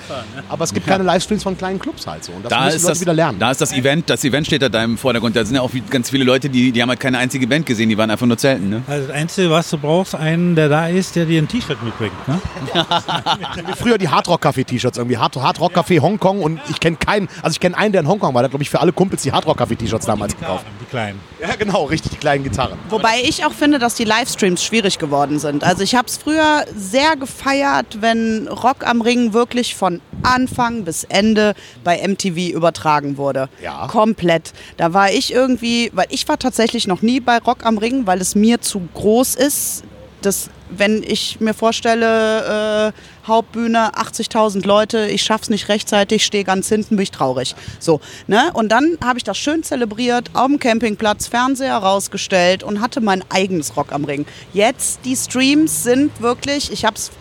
Aber es gibt keine Livestreams von kleinen Clubs halt so. Und das da müssen ist Leute das, wieder lernen. Da ist das Event, das Event steht da im Vordergrund. Da sind ja auch wie- ganz viele Leute, die, die haben halt keine einzige Band gesehen, die waren einfach nur Zelten. Ne? Also das Einzige, was du brauchst, einen, der da ist, der dir ein T-Shirt mitbringt. Ne? Früher die Hardrock-Café-T-Shirts irgendwie. Hard, Hardrock-Café Hongkong und ich kenne keinen, also ich kenne einen, der in Hongkong war, der hat, glaube ich, für alle Kumpels die Hardrock-Café-T-Shirts damals gekauft. Die Kleinen. Ja, genau, richtig, die kleinen Gitarren. Wobei ich auch finde, dass die Livestreams schwierig geworden sind. Also ich habe es früher sehr gefeiert, wenn Rock am Ring wirklich von Anfang bis Ende bei MTV übertragen wurde. Ja. Komplett. Da war ich irgendwie, weil ich war tatsächlich noch nie bei Rock am Ring, weil es mir zu groß ist. Das, wenn ich mir vorstelle, äh, Hauptbühne, 80.000 Leute, ich schaff's nicht rechtzeitig, stehe ganz hinten, bin ich traurig. So, ne? Und dann habe ich das schön zelebriert, auf dem Campingplatz, Fernseher rausgestellt und hatte mein eigenes Rock am Ring. Jetzt, die Streams sind wirklich, ich habe es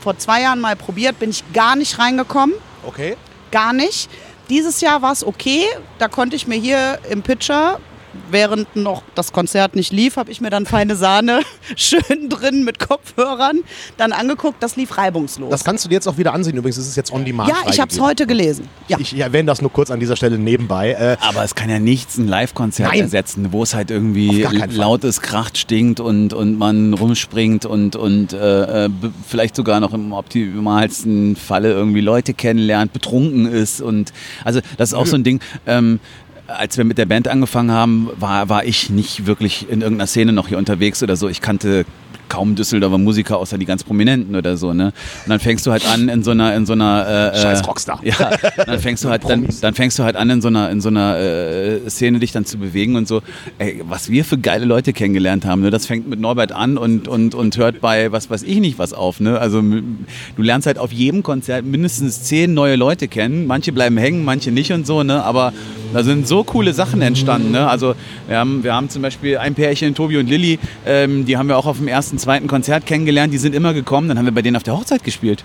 vor zwei Jahren mal probiert, bin ich gar nicht reingekommen Okay. gar nicht. Dieses Jahr war es okay. Da konnte ich mir hier im Pitcher, während noch das Konzert nicht lief, habe ich mir dann feine Sahne schön drin mit Kopfhörern dann angeguckt. Das lief reibungslos. Das kannst du dir jetzt auch wieder ansehen. Übrigens ist es jetzt on demand. ja, ich habe es heute gelesen. Ja. Ich erwähne das nur kurz an dieser Stelle nebenbei. Äh, Aber es kann ja nichts ein Live-Konzert ersetzen, wo es halt irgendwie laut ist, kracht, stinkt und, und man rumspringt und, und äh, äh, vielleicht sogar noch im optimalsten Falle irgendwie Leute kennenlernt, betrunken ist. Und also das ist auch so ein Ding. Ähm, als wir mit der Band angefangen haben, war, war ich nicht wirklich in irgendeiner Szene noch hier unterwegs oder so. Ich kannte kaum Düsseldorfer Musiker, außer die ganz Prominenten oder so, ne? Und dann fängst du halt an in so einer, in so einer äh, Scheiß äh, Rockstar. Ja, dann fängst du halt, dann, dann fängst du halt an in so einer, in so einer äh, Szene dich dann zu bewegen und so. Ey, was wir für geile Leute kennengelernt haben, ne? Das fängt mit Norbert an und, und, und hört bei was weiß ich nicht was auf, ne? Also du lernst halt auf jedem Konzert mindestens zehn neue Leute kennen. Manche bleiben hängen, manche nicht und so, ne? Aber da sind so coole Sachen entstanden, ne? Also wir haben, wir haben zum Beispiel ein Pärchen, Tobi und Lilly, ähm, die haben wir auch auf dem ersten, zweiten Konzert kennengelernt. Die sind immer gekommen, dann haben wir bei denen auf der Hochzeit gespielt.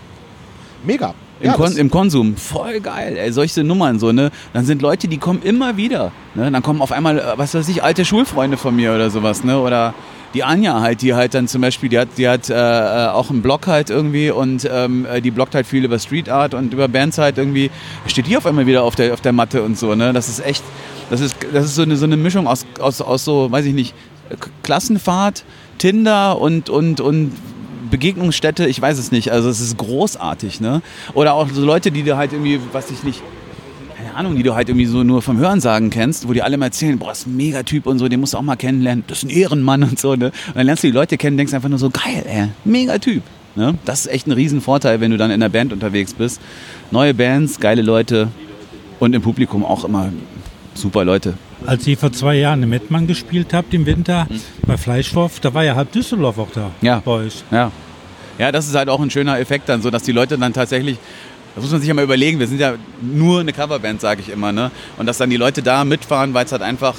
mega. Im, Ja, Kon Im Konsum. Voll geil, ey, solche Nummern so, ne? Dann sind Leute, die kommen immer wieder. Ne? Dann kommen auf einmal, äh, was weiß ich, alte Schulfreunde von mir oder sowas, ne? Oder die Anja halt, die halt dann zum Beispiel, die hat, die hat äh, äh auch einen Blog halt irgendwie und ähm, äh, die bloggt halt viel über Street Art und über Bands halt irgendwie, steht die auf einmal wieder auf der, auf der Matte und so, ne? Das ist echt, das ist, das ist so eine, so eine Mischung aus, aus, aus so, weiß ich nicht, Klassenfahrt, Tinder und, und, und Begegnungsstätte, ich weiß es nicht. Also es ist großartig, ne? Oder auch so Leute, die du halt irgendwie, was ich nicht, keine Ahnung, die du halt irgendwie so nur vom Hörensagen kennst, wo die alle mal erzählen, boah, das ist ein Megatyp und so, den musst du auch mal kennenlernen, das ist ein Ehrenmann und so, ne? Und dann lernst du die Leute kennen, denkst einfach nur so, geil, ey, Megatyp. Ne? Das ist echt ein Riesenvorteil, wenn du dann in der Band unterwegs bist. Neue Bands, geile Leute und im Publikum auch immer super Leute. Als ihr vor zwei Jahren in Mettmann gespielt habt im Winter mhm. bei Fleischwurf, da war ja halb Düsseldorf auch da ja. bei euch. Ja. Ja, das ist halt auch ein schöner Effekt dann, so dass die Leute dann tatsächlich das muss man sich ja mal überlegen. Wir sind ja nur eine Coverband, sage ich immer. Ne? Und dass dann die Leute da mitfahren, weil es halt einfach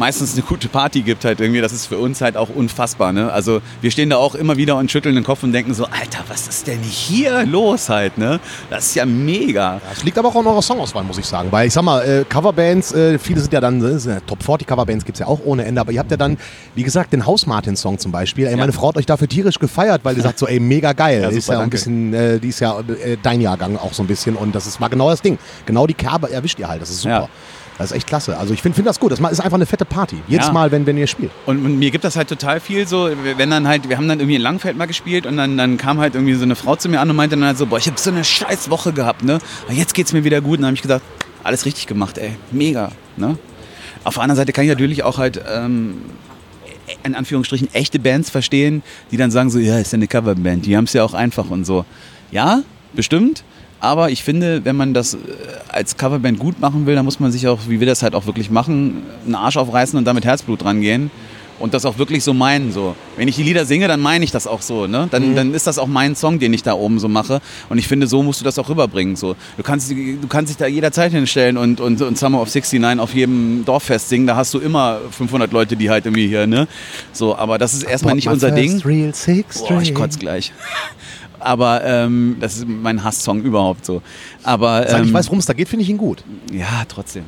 meistens eine gute Party gibt halt irgendwie, das ist für uns halt auch unfassbar. Ne? Also wir stehen da auch immer wieder und schütteln den Kopf und denken so, Alter, was ist denn hier los halt? Ne? Das ist ja mega. Das liegt aber auch an eurer Songauswahl, muss ich sagen. Weil ich sag mal, äh, Coverbands, äh, viele sind ja dann, äh, Top 40 Coverbands gibt es ja auch ohne Ende, aber ihr habt ja dann, wie gesagt, den Haus-Martin-Song zum Beispiel. Ey, meine Frau hat euch dafür tierisch gefeiert, weil die sagt so, ey, mega geil. Ja, super, ist ja ein bisschen, äh, die ist ja äh, dein Jahrgang auch so ein bisschen und das ist, war genau das Ding. Genau die Kerbe erwischt ihr halt, das ist super. Ja. Das ist echt klasse. Also ich finde find das gut. Das ist einfach eine fette Party. Jedes ja. Mal, wenn, wenn ihr spielt. Und, und, mir gibt das halt total viel so, wenn dann halt, wir haben dann irgendwie in Langfeld mal gespielt und dann, dann kam halt irgendwie so eine Frau zu mir an und meinte dann halt so, boah, ich habe so eine scheiß Woche gehabt, ne? Aber jetzt geht's mir wieder gut. Und dann habe ich gesagt, alles richtig gemacht, ey. Mega, ne? Auf der anderen Seite kann ich natürlich auch halt, ähm, in Anführungsstrichen, echte Bands verstehen, die dann sagen so, ja, ist ja eine Coverband, die haben es ja auch einfach und so. Ja, bestimmt. Aber ich finde, wenn man das äh, als Coverband gut machen will, dann muss man sich auch, wie wir das halt auch wirklich machen, einen Arsch aufreißen und damit Herzblut rangehen und das auch wirklich so meinen. So. Wenn ich die Lieder singe, dann meine ich das auch so. Ne? Dann, mhm. dann ist das auch mein Song, den ich da oben so mache. Und ich finde, so musst du das auch rüberbringen. So. Du, kannst, du kannst dich da jederzeit hinstellen und, und, und Summer of 69 auf jedem Dorffest singen. Da hast du immer 500 Leute, die halt irgendwie hier, ne? So, aber das ist erstmal nicht unser Ding. Real six Boah, ich kotze gleich. Aber ähm, das ist mein Hasssong überhaupt so. Aber, ähm, ich weiß, worum es da geht, finde ich ihn gut. Ja, trotzdem.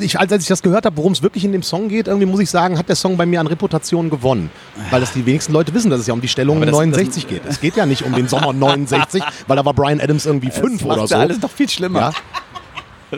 Ich, als ich das gehört habe, worum es wirklich in dem Song geht, irgendwie muss ich sagen, hat der Song bei mir an Reputation gewonnen. Weil das die wenigsten Leute wissen, dass es ja um die Stellung das, 69 das, geht. Es geht ja nicht um den Sommer 69, weil da war Brian Adams irgendwie fünf oder so. Das ist alles doch viel schlimmer. Ja?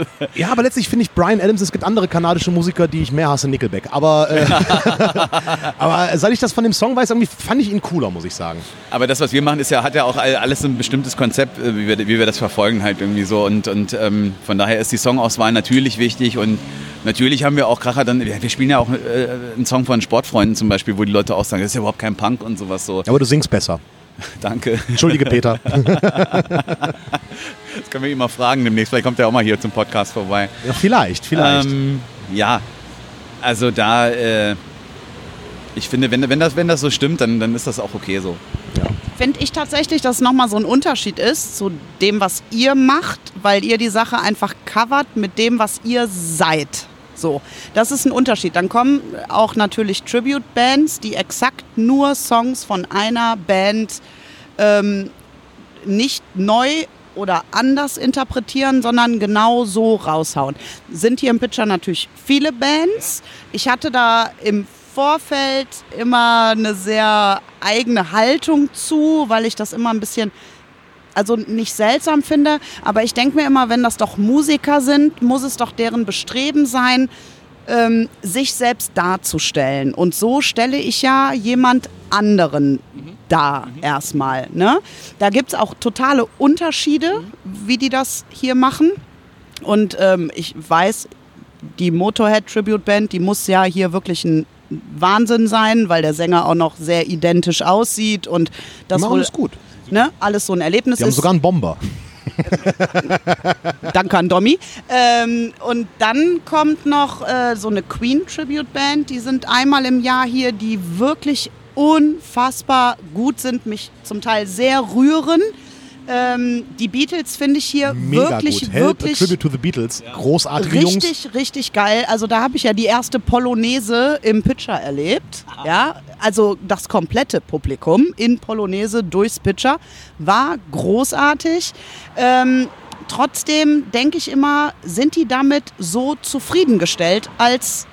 ja, aber letztlich finde ich Brian Adams, es gibt andere kanadische Musiker, die ich mehr hasse, Nickelback. Aber, äh, aber seit ich das von dem Song weiß, irgendwie fand ich ihn cooler, muss ich sagen. Aber das, was wir machen, ist ja, hat ja auch alles ein bestimmtes Konzept, äh, wie wir, wie wir das verfolgen halt irgendwie so. Und, und ähm, von daher ist die Songauswahl natürlich wichtig und natürlich haben wir auch Kracher dann, wir spielen ja auch äh, einen Song von Sportfreunden zum Beispiel, wo die Leute auch sagen, das ist ja überhaupt kein Punk und sowas so. Aber du singst besser. Danke. Entschuldige, Peter. Das können wir ihn mal fragen demnächst. Vielleicht kommt er auch mal hier zum Podcast vorbei. Ja, vielleicht, vielleicht. Ähm, ja, also da, äh, ich finde, wenn, wenn, das, wenn das so stimmt, dann, dann ist das auch okay so. Ja. Finde ich tatsächlich, dass es nochmal so ein Unterschied ist zu dem, was ihr macht, weil ihr die Sache einfach covert mit dem, was ihr seid. So, das ist ein Unterschied. Dann kommen auch natürlich Tribute-Bands, die exakt nur Songs von einer Band ähm, nicht neu oder anders interpretieren, sondern genau so raushauen. Sind hier im Pitcher natürlich viele Bands. Ich hatte da im Vorfeld immer eine sehr eigene Haltung zu, weil ich das immer ein bisschen also nicht seltsam finde, aber ich denke mir immer, wenn das doch Musiker sind, muss es doch deren Bestreben sein, ähm, sich selbst darzustellen. Und so stelle ich ja jemand anderen da mhm. erstmal. Ne? Da gibt es auch totale Unterschiede, wie die das hier machen. Und ähm, ich weiß, die Motorhead Tribute Band, die muss ja hier wirklich ein Wahnsinn sein, weil der Sänger auch noch sehr identisch aussieht und das wohl, alles gut. Ne, alles so ein Erlebnis die ist. haben sogar einen Bomber. Danke an Domi. Ähm, und dann kommt noch äh, so eine Queen Tribute Band. Die sind einmal im Jahr hier, die wirklich unfassbar gut sind, mich zum Teil sehr rühren. Ähm, die Beatles finde ich hier Mega wirklich, gut. Help, wirklich. Tribute to the Beatles. Ja. Großartige richtig, Jungs. Richtig, richtig geil. Also da habe ich ja die erste Polonaise im Pitcher erlebt. Ja, also das komplette Publikum in Polonaise durchs Pitcher war großartig. Ähm, trotzdem denke ich immer, sind die damit so zufriedengestellt als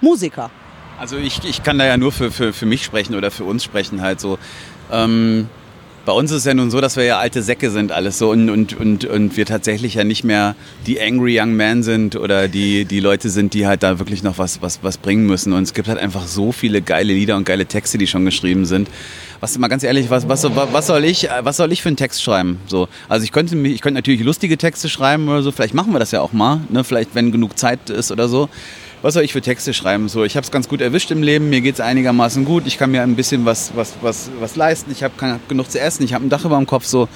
Musiker? Also ich, ich kann da ja nur für, für, für mich sprechen oder für uns sprechen halt so. Ähm, bei uns ist es ja nun so, dass wir ja alte Säcke sind alles so und, und, und, und wir tatsächlich ja nicht mehr die angry young men sind oder die, die Leute sind, die halt da wirklich noch was, was, was bringen müssen. Und es gibt halt einfach so viele geile Lieder und geile Texte, die schon geschrieben sind. Was mal ganz ehrlich, was, was, was, soll ich, was soll ich für einen Text schreiben? So, also ich könnte, ich könnte natürlich lustige Texte schreiben oder so, vielleicht machen wir das ja auch mal, ne? vielleicht wenn genug Zeit ist oder so. Was soll ich für Texte schreiben? So, ich habe es ganz gut erwischt im Leben, mir geht es einigermaßen gut, ich kann mir ein bisschen was, was, was, was leisten, ich habe hab genug zu essen, ich habe ein Dach über dem Kopf, so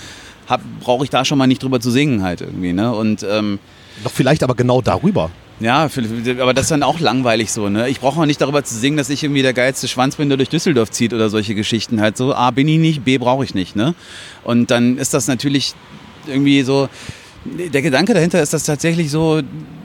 brauche ich da schon mal nicht drüber zu singen halt irgendwie. Ne? Und ähm, Doch vielleicht aber genau darüber. ja, aber das ist dann auch langweilig so. Ne? Ich brauche auch nicht darüber zu singen, dass ich irgendwie der geilste Schwanz bin, der durch Düsseldorf zieht oder solche Geschichten halt so. A, bin ich nicht, B, brauche ich nicht. Ne? Und dann ist das natürlich irgendwie so. Der Gedanke dahinter ist das tatsächlich so,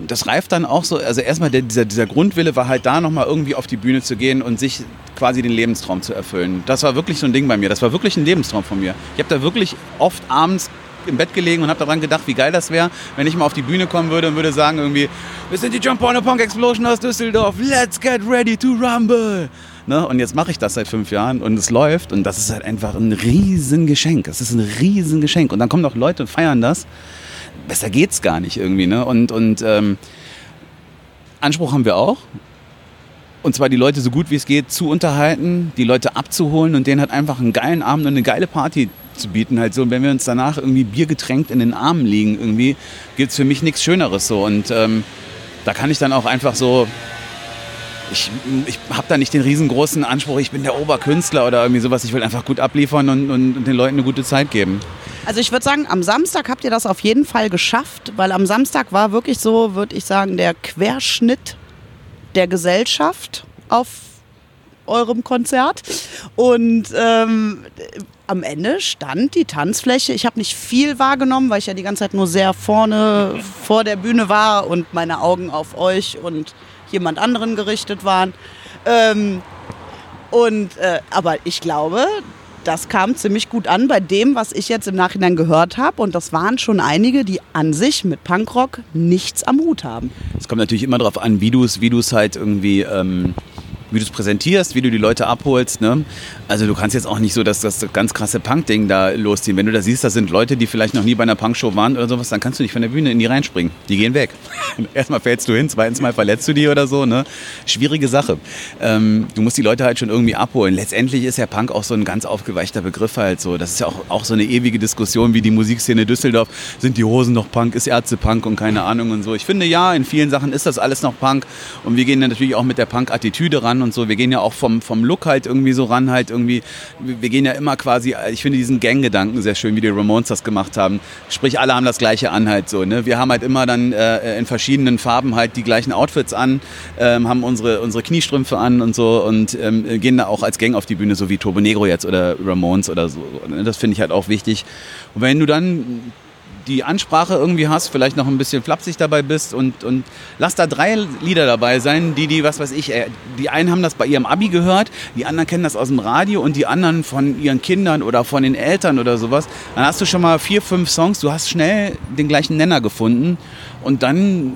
das reift dann auch so, also erstmal der, dieser, dieser Grundwille war halt da, nochmal irgendwie auf die Bühne zu gehen und sich quasi den Lebenstraum zu erfüllen. Das war wirklich so ein Ding bei mir, das war wirklich ein Lebenstraum von mir. Ich habe da wirklich oft abends im Bett gelegen und habe daran gedacht, wie geil das wäre, wenn ich mal auf die Bühne kommen würde und würde sagen irgendwie, wir sind die Jump on Punk Explosion aus Düsseldorf, let's get ready to rumble. Ne? Und jetzt mache ich das seit fünf Jahren und es läuft und das ist halt einfach ein Riesengeschenk. Das ist ein Riesengeschenk. Und dann kommen noch Leute und feiern das. Besser geht's gar nicht irgendwie. Ne? Und, und ähm, Anspruch haben wir auch. Und zwar die Leute so gut wie es geht zu unterhalten, die Leute abzuholen und denen halt einfach einen geilen Abend und eine geile Party zu bieten. Halt so, und wenn wir uns danach irgendwie biergetränkt in den Armen liegen, irgendwie gibt's für mich nichts Schöneres so. Und ähm, da kann ich dann auch einfach so. Ich, ich habe da nicht den riesengroßen Anspruch, ich bin der Oberkünstler oder irgendwie sowas. Ich will einfach gut abliefern und, und, und den Leuten eine gute Zeit geben. Also ich würde sagen, am Samstag habt ihr das auf jeden Fall geschafft, weil am Samstag war wirklich so, würde ich sagen, der Querschnitt der Gesellschaft auf eurem Konzert. Und ähm, am Ende stand die Tanzfläche. Ich habe nicht viel wahrgenommen, weil ich ja die ganze Zeit nur sehr vorne vor der Bühne war und meine Augen auf euch und jemand anderen gerichtet waren. Ähm, und, äh, aber ich glaube, das kam ziemlich gut an bei dem, was ich jetzt im Nachhinein gehört habe. Und das waren schon einige, die an sich mit Punkrock nichts am Hut haben. Es kommt natürlich immer darauf an, wie du es wie halt irgendwie, ähm, wie du es präsentierst, wie du die Leute abholst. Ne? Also du kannst jetzt auch nicht so das, das ganz krasse Punk-Ding da losziehen. Wenn du da siehst, das sind Leute, die vielleicht noch nie bei einer Punkshow waren oder sowas, dann kannst du nicht von der Bühne in die reinspringen. Die gehen weg. Erstmal fällst du hin, zweitens mal verletzt du die oder so. Ne? Schwierige Sache. Ähm, du musst die Leute halt schon irgendwie abholen. Letztendlich ist ja Punk auch so ein ganz aufgeweichter Begriff halt so. Das ist ja auch, auch so eine ewige Diskussion wie die Musikszene Düsseldorf. Sind die Hosen noch Punk? Ist Ärzte Punk und keine Ahnung und so. Ich finde ja, in vielen Sachen ist das alles noch Punk und wir gehen dann natürlich auch mit der Punk-Attitüde ran und so. Wir gehen ja auch vom, vom Look halt irgendwie so ran halt irgendwie. Wir gehen ja immer quasi, ich finde diesen Gang-Gedanken sehr schön, wie die Ramones das gemacht haben. Sprich, alle haben das gleiche an halt so. Ne? Wir haben halt immer dann äh, in verschiedenen Farben halt die gleichen Outfits an, ähm, haben unsere, unsere Kniestrümpfe an und so und ähm, gehen da auch als Gang auf die Bühne, so wie Turbo Negro jetzt oder Ramones oder so. ne? Das finde ich halt auch wichtig. Und wenn du dann die Ansprache irgendwie hast, vielleicht noch ein bisschen flapsig dabei bist und, und lass da drei Lieder dabei sein, die, die, was weiß ich, äh, die einen haben das bei ihrem Abi gehört, die anderen kennen das aus dem Radio und die anderen von ihren Kindern oder von den Eltern oder sowas. Dann hast du schon mal vier, fünf Songs, du hast schnell den gleichen Nenner gefunden und dann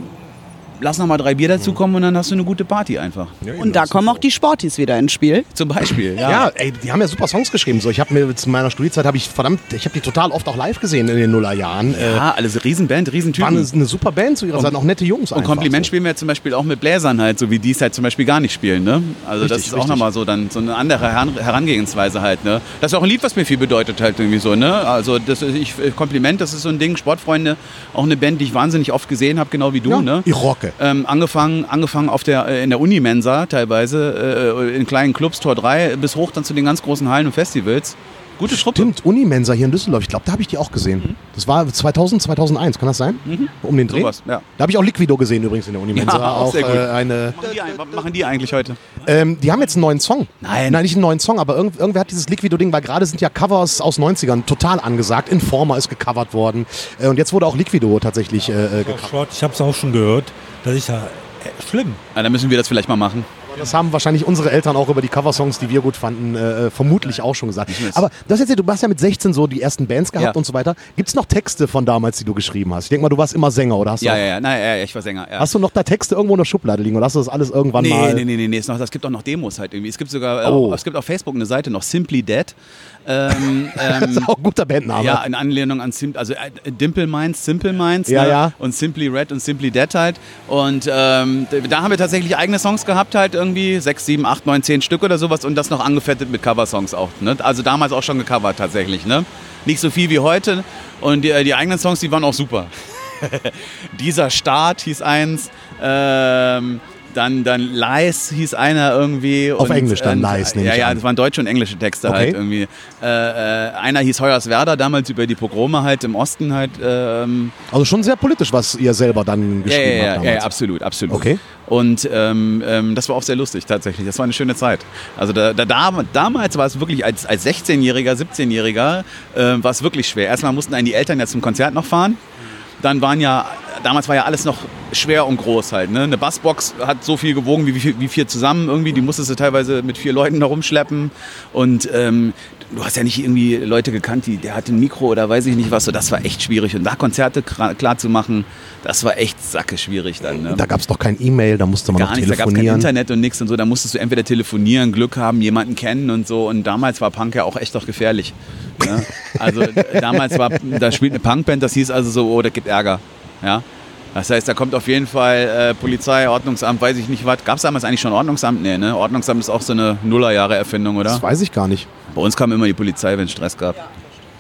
lass noch mal drei Bier dazukommen und dann hast du eine gute Party einfach. Und da kommen auch die Sportis wieder ins Spiel. Zum Beispiel, ja. Ja, ey, die haben ja super Songs geschrieben. So, ich habe mir zu meiner Studiezeit habe ich verdammt, ich habe die total oft auch live gesehen in den Nullerjahren. Äh, Ja, alles Riesenband, Riesentypen. eine, eine super Band zu ihrer Zeit, auch nette Jungs Und. Kompliment so. spielen wir zum Beispiel auch mit Bläsern halt, so wie die es halt zum Beispiel gar nicht spielen. Ne? Also das Richtig, ist auch nochmal so dann so eine andere Heran Herangehensweise halt. Ne? Das ist auch ein Lied, was mir viel bedeutet halt irgendwie so. Ne? Also das ist, ich, Kompliment, das ist so ein Ding. Sportfreunde, auch eine Band, die ich wahnsinnig oft gesehen habe, genau wie du. Ja, ne? ich rocke. Ähm, angefangen, angefangen auf der, äh, in der Unimensa teilweise, äh, in kleinen Clubs, Tor 3, bis hoch dann zu den ganz großen Hallen und Festivals. Gute Truppe. Stimmt, Unimensa hier in Düsseldorf. Ich glaube, da habe ich die auch gesehen. Das war 2000, 2001, kann das sein? Um den Dreh? Sowas, ja. Da habe ich auch Liquido gesehen übrigens in der Unimensa. Ja, auch gut. äh, eine. Machen die, ein- was machen die eigentlich heute? Ähm, die haben jetzt einen neuen Song. Nein. Nein, nicht einen neuen Song, aber irgend, irgendwer hat dieses Liquido-Ding, weil gerade sind ja Covers aus 90ern total angesagt. Informer ist gecovert worden. Äh, und jetzt wurde auch Liquido tatsächlich äh, äh, Frau gecovert. Ich habe es auch schon gehört. Das ist ja äh, schlimm. Ah, dann müssen wir das vielleicht mal machen. Das haben wahrscheinlich unsere Eltern auch über die Coversongs, die wir gut fanden, äh, vermutlich auch schon gesagt. Aber das jetzt, du hast ja mit 16 so die ersten Bands gehabt Ja. und so weiter. Gibt es noch Texte von damals, die du geschrieben hast? Ich denke mal, du warst immer Sänger oder hast Ja, du, ja, ja, na, ja, ich war Sänger. Ja. hast du noch da Texte irgendwo in der Schublade liegen oder hast du das alles irgendwann Nee, mal? nee, nee, nee, nee, ist noch, es gibt auch noch Demos halt irgendwie. Es gibt sogar, äh, Oh. es gibt auf Facebook eine Seite noch, Simply Dead. Ähm, Das ist ähm, auch ein guter Bandname. ja, in Anlehnung an Sim also äh, Dimple Minds, Simple Minds Ja, ne? ja. und Simply Red und Simply Dead halt. Und ähm, da haben wir tatsächlich eigene Songs gehabt halt irgendwie, sechs, sieben, acht, neun, zehn Stück oder sowas und das noch angefettet mit Coversongs auch. Ne? Also damals auch schon gecovert tatsächlich. Ne? Nicht so viel wie heute und die, die eigenen Songs, die waren auch super. Dieser Start hieß eins. Ähm, dann, dann Lies hieß einer irgendwie. Auf Englisch dann, Lies, nehme Ja, ja, das waren deutsche und englische Texte Okay. halt irgendwie. Äh, äh, einer hieß Hoyerswerda, damals über die Pogrome halt im Osten halt. Ähm, Also schon sehr politisch, was ihr selber dann geschrieben ja, ja, habt ja, ja, absolut, absolut. Okay. Und ähm, ähm, das war auch sehr lustig tatsächlich. Das war eine schöne Zeit. Also da, da, da, damals war es wirklich als, als 16-Jähriger, 17-Jähriger, äh, war es wirklich schwer. Erstmal mussten einen die Eltern ja zum Konzert noch fahren. Dann waren ja, damals war ja alles noch schwer und groß halt. Ne? Eine Bassbox hat so viel gewogen wie, wie, wie vier zusammen irgendwie. Die musstest du teilweise mit vier Leuten da rumschleppen. Und ähm, du hast ja nicht irgendwie Leute gekannt, die, der hatte ein Mikro oder weiß ich nicht was. So, das war echt schwierig. Und da Konzerte klar, zu machen, das war echt sacke schwierig dann. Ne? Da gab es doch kein E-Mail, da musste man Gar noch nichts, da gab es kein telefonieren. Internet und nichts und so. Da musstest du entweder telefonieren, Glück haben, jemanden kennen und so. Und damals war Punk ja auch echt doch gefährlich. Ja? Also damals war, da spielt eine Punkband, das hieß also so, oh, da gibt Ärger. Ja? Das heißt, da kommt auf jeden Fall äh, Polizei, Ordnungsamt, weiß ich nicht was. Gab es damals eigentlich schon Ordnungsamt? Nee, ne? Ordnungsamt ist auch so eine Nullerjahre-Erfindung, oder? Das weiß ich gar nicht. Bei uns kam immer die Polizei, wenn es Stress gab.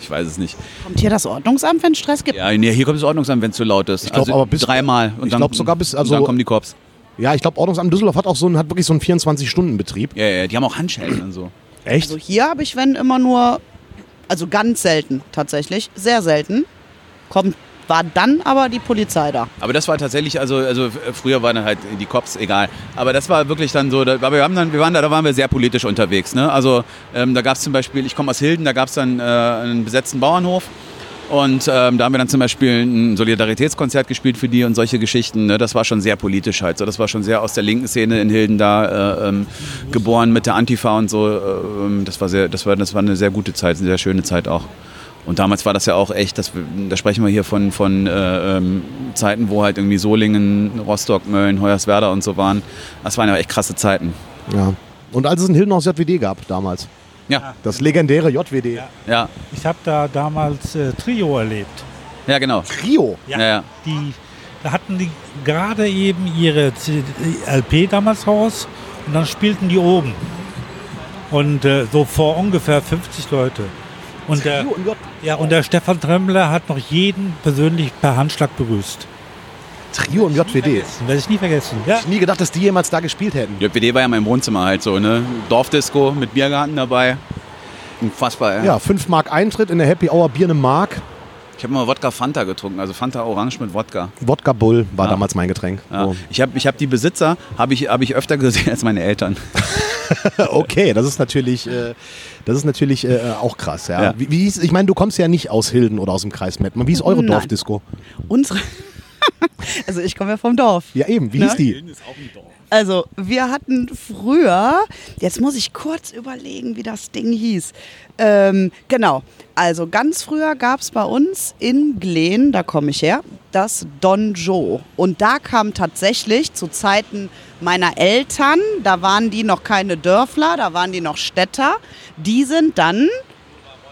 Ich weiß es nicht. Kommt hier das Ordnungsamt, wenn es Stress gibt? Ja, nee, hier kommt das Ordnungsamt, wenn es zu laut ist. Ich glaub, aber bis- dreimal. Und ich dann- glaub sogar bis- also- und dann kommen die Cops. Ja, ich glaube, Ordnungsamt Düsseldorf hat auch so einen, hat wirklich so einen 24-Stunden-Betrieb. Ja, ja, die haben auch Handschellen und so. Echt? Also hier habe ich, wenn immer nur, also ganz selten tatsächlich, sehr selten, kommt, war dann aber die Polizei da. Aber das war tatsächlich, also, also früher waren dann halt die Cops egal. Aber das war wirklich dann so, da, wir, haben dann, wir waren da, da waren wir sehr politisch unterwegs. Ne? Also ähm, da gab es zum Beispiel, ich komme aus Hilden, da gab es dann äh, einen besetzten Bauernhof. Und ähm, da haben wir dann zum Beispiel ein Solidaritätskonzert gespielt für die und solche Geschichten. Ne? Das war schon sehr politisch halt. So. Das war schon sehr aus der linken Szene in Hilden da äh, ähm, geboren mit der Antifa und so. Äh, ähm, das, war sehr, das, war, das war eine sehr gute Zeit, eine sehr schöne Zeit auch. Und damals war das ja auch echt, das, da sprechen wir hier von, von äh, ähm, Zeiten, wo halt irgendwie Solingen, Rostock, Mölln, Hoyerswerda und so waren. Das waren ja echt krasse Zeiten. Ja. Und als es in Hilden auch das JWD gab damals. Ja, Das legendäre JWD. Ja. ja, Ich habe da damals äh, Trio erlebt. ja, genau. Trio. Ja, ja. Die, da hatten die gerade eben ihre LP damals raus und dann spielten die oben. Und äh, so vor ungefähr 50 Leute. Und der, ja, und der Stefan Tremmler hat noch jeden persönlich per Handschlag begrüßt. Trio und JWD. Das werde ich nie vergessen. Ja. Ich nie gedacht, dass die jemals da gespielt hätten. JPD war ja mein Wohnzimmer halt so, ne? Dorfdisco mit Biergarten dabei. Unfassbar, ja. Ja, 5 Mark Eintritt in der Happy Hour Bier eine Mark. Ich habe immer Wodka Fanta getrunken, also Fanta Orange mit Wodka. Wodka Bull war Ja. damals mein Getränk. Ja. So. Ich habe ich hab die Besitzer, habe ich, hab ich öfter gesehen als meine Eltern. Okay, das ist natürlich, äh, das ist natürlich äh, auch krass. Ja. Ja. Wie, wie hieß, ich meine, du kommst ja nicht aus Hilden oder aus dem Kreis Mettmann. Wie ist eure Nein. Dorfdisco? Unsere, also ich komme ja vom Dorf. Ja eben, wie Ne? hieß die? Also, wir hatten früher, jetzt muss ich kurz überlegen, wie das Ding hieß. Ähm, genau, also ganz früher gab es bei uns in Glen, da komme ich her, das Don Joe. Und da kam tatsächlich zu Zeiten meiner Eltern, da waren die noch keine Dörfler, da waren die noch Städter, die sind dann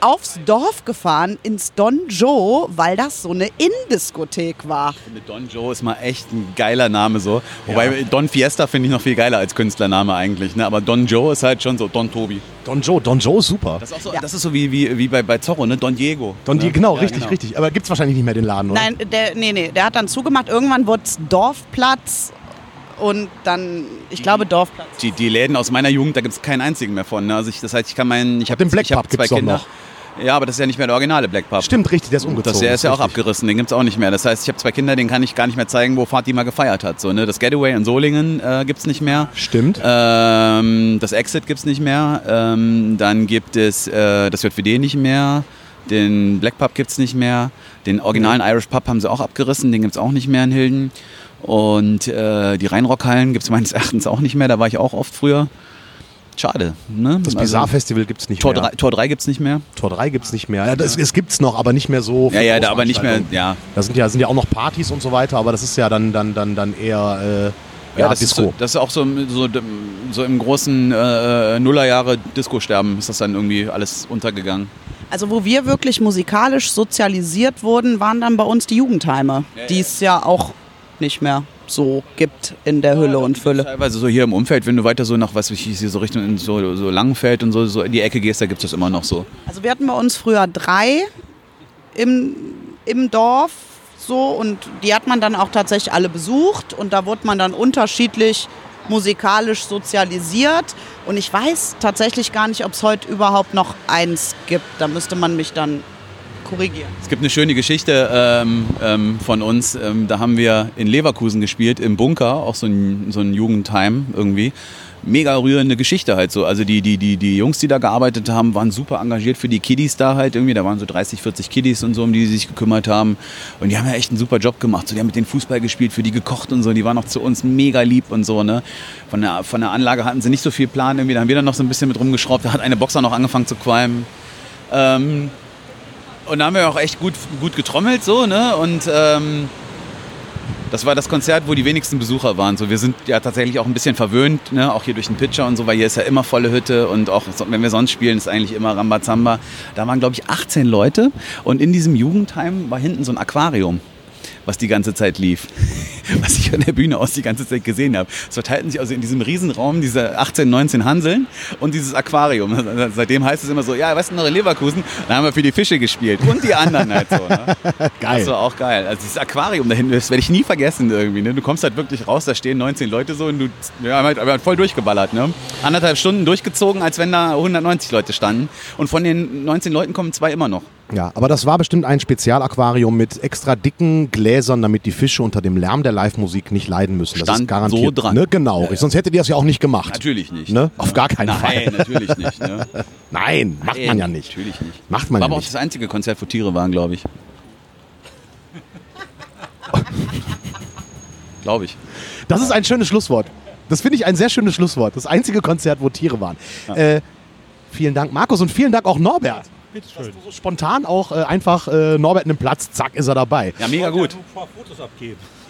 aufs Dorf gefahren, ins Don Joe, weil das so eine Indiskothek war. Mit Don Joe ist mal echt ein geiler Name so. Wobei Don Fiesta finde ich noch viel geiler als Künstlername eigentlich. Ne? Aber Don Joe ist halt schon so Don Tobi. Don Joe. Don Joe ist super. Das ist, auch so, Ja. das ist so wie, wie, wie bei, bei Zorro, ne? Don Diego. Don ne? die, genau, Ja, richtig, genau. richtig. Aber gibt's wahrscheinlich nicht mehr den Laden, oder? Nein, der, nee, nee, der hat dann zugemacht. Irgendwann wurde es Dorfplatz und dann, ich glaube, Dorfplatz. Die, die Läden aus meiner Jugend, da gibt es keinen einzigen mehr von. Ne? Also ich, das heißt, ich kann meinen. Ich habe den Black Pub zwei Kinder. noch. Ja, aber das ist ja nicht mehr der originale Black Pub. Stimmt, richtig, der ist umgezogen. Das, der ist ja auch richtig. abgerissen, den gibt es auch nicht mehr. Das heißt, ich habe zwei Kinder, den kann ich gar nicht mehr zeigen, wo Fatih mal gefeiert hat. So, ne? Das Getaway in Solingen äh, gibt es nicht mehr. Stimmt. Ähm, das Exit gibt es nicht mehr. Ähm, dann gibt es äh, das JWD nicht mehr. Den Black Pub gibt es nicht mehr. Den originalen Irish Pub haben sie auch abgerissen, den gibt es auch nicht mehr in Hilden. Und äh, die Rheinrockhallen gibt es meines Erachtens auch nicht mehr, da war ich auch oft früher. Schade. Ne? Das Bizarre-Festival gibt es nicht Tor mehr. 3, Tor 3 gibt es nicht mehr. Tor 3 gibt es nicht mehr. Ja, das, es gibt es noch, aber nicht mehr so. Ja, ja, da aber nicht mehr, ja. Da sind ja, sind ja auch noch Partys und so weiter, aber das ist ja dann, dann, dann, dann eher äh, Ja, ja, das, ist Disco. so, das ist auch so, so, so im großen äh, Nullerjahre Disco-Sterben ist das dann irgendwie alles untergegangen. Also wo wir wirklich musikalisch sozialisiert wurden, waren dann bei uns die Jugendheime, Ja, die ja. es ja auch nicht mehr so gibt in der Hülle und Fülle. Teilweise so hier im Umfeld, wenn du weiter so nach, was ich, hier so Richtung in so, so Langenfeld und so, so in die Ecke gehst, da gibt es das immer noch so. Also wir hatten bei uns früher drei im, im Dorf so und die hat man dann auch tatsächlich alle besucht und da wurde man dann unterschiedlich musikalisch sozialisiert und ich weiß tatsächlich gar nicht, ob es heute überhaupt noch eins gibt. Da müsste man mich dann korrigieren. Es gibt eine schöne Geschichte ähm, ähm, von uns. Ähm, da haben wir in Leverkusen gespielt, im Bunker, auch so ein, so ein Jugendheim irgendwie. Mega rührende Geschichte halt so. Also die, die, die, die Jungs, die da gearbeitet haben, waren super engagiert für die Kiddies da halt irgendwie. Da waren so 30, 40 Kiddies und so, um die sie sich gekümmert haben. Und die haben ja echt einen super Job gemacht. So, die haben mit denen Fußball gespielt, für die gekocht und so. Die waren auch zu uns mega lieb und so. Ne? Von, der, von der Anlage hatten sie nicht so viel Plan irgendwie. Da haben wir dann noch so ein bisschen mit rumgeschraubt. Da hat eine Boxer noch angefangen zu qualmen. Ähm, und da haben wir auch echt gut, gut getrommelt so, ne? Und ähm, das war das Konzert, wo die wenigsten Besucher waren. So, wir sind ja tatsächlich auch ein bisschen verwöhnt, ne? auch hier durch den Pitcher und so, weil hier ist ja immer volle Hütte und auch wenn wir sonst spielen, ist eigentlich immer Rambazamba. Da waren, glaube ich, 18 Leute und in diesem Jugendheim war hinten so ein Aquarium, was die ganze Zeit lief. Was ich von der Bühne aus die ganze Zeit gesehen habe. Es verteilten sich also in diesem Riesenraum diese 18, 19 Hanseln und dieses Aquarium. Seitdem heißt es immer so, ja, weißt du noch in Leverkusen, da haben wir für die Fische gespielt und die anderen halt so. Ne? Geil. Das war auch geil. Also dieses Aquarium da hinten, das werde ich nie vergessen irgendwie. Ne? Du kommst halt wirklich raus, da stehen 19 Leute so und du ja, haben halt, haben halt voll durchgeballert. Ne? Anderthalb Stunden durchgezogen, als wenn da 190 Leute standen. Und von den 19 Leuten kommen zwei immer noch. Ja, aber das war bestimmt ein Spezialaquarium mit extra dicken Gläsern, damit die Fische unter dem Lärm der Live-Musik nicht leiden müssen. Das Stand ist garantiert. so dran. Ne? Genau, Ja, ja. sonst hättet ihr das ja auch nicht gemacht. Natürlich nicht. Ne? Auf gar keinen Nein, Fall. natürlich nicht. Ne? Nein, macht man ja nicht. Natürlich nicht. Macht man War ja aber auch das einzige Konzert, wo Tiere waren, glaube ich. glaube ich. Das ist ein schönes Schlusswort. Das finde ich ein sehr schönes Schlusswort. Das einzige Konzert, wo Tiere waren. Äh, vielen Dank, Markus, und vielen Dank auch Norbert. Bitteschön. So spontan auch äh, einfach äh, Norbert nimmt Platz, zack, ist er dabei. Ja, mega gut. ein paar Fotos abgeben.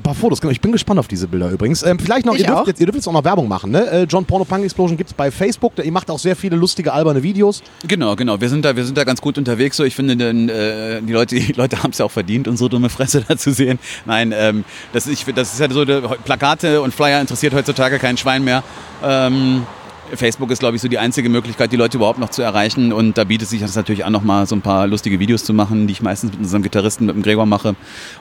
Ein paar Fotos, genau. Ich bin gespannt auf diese Bilder übrigens. Ähm, vielleicht noch, Ich ihr dürft, auch. jetzt, ihr dürft jetzt auch noch Werbung machen. Ne? Äh, John Porno Punk Explosion gibt es bei Facebook. Ihr macht auch sehr viele lustige, alberne Videos. Genau, genau. Wir sind da, wir sind da ganz gut unterwegs. So, ich finde, denn, äh, die Leute, die Leute haben es ja auch verdient, unsere dumme Fresse da zu sehen. Nein, ähm, das, ist, ich, das ist ja so, der, Plakate und Flyer interessiert heutzutage kein Schwein mehr. Ähm, Facebook ist, glaube ich, so die einzige Möglichkeit, die Leute überhaupt noch zu erreichen. Und da bietet sich das natürlich an, noch mal so ein paar lustige Videos zu machen, die ich meistens mit unserem Gitarristen, mit dem Gregor mache.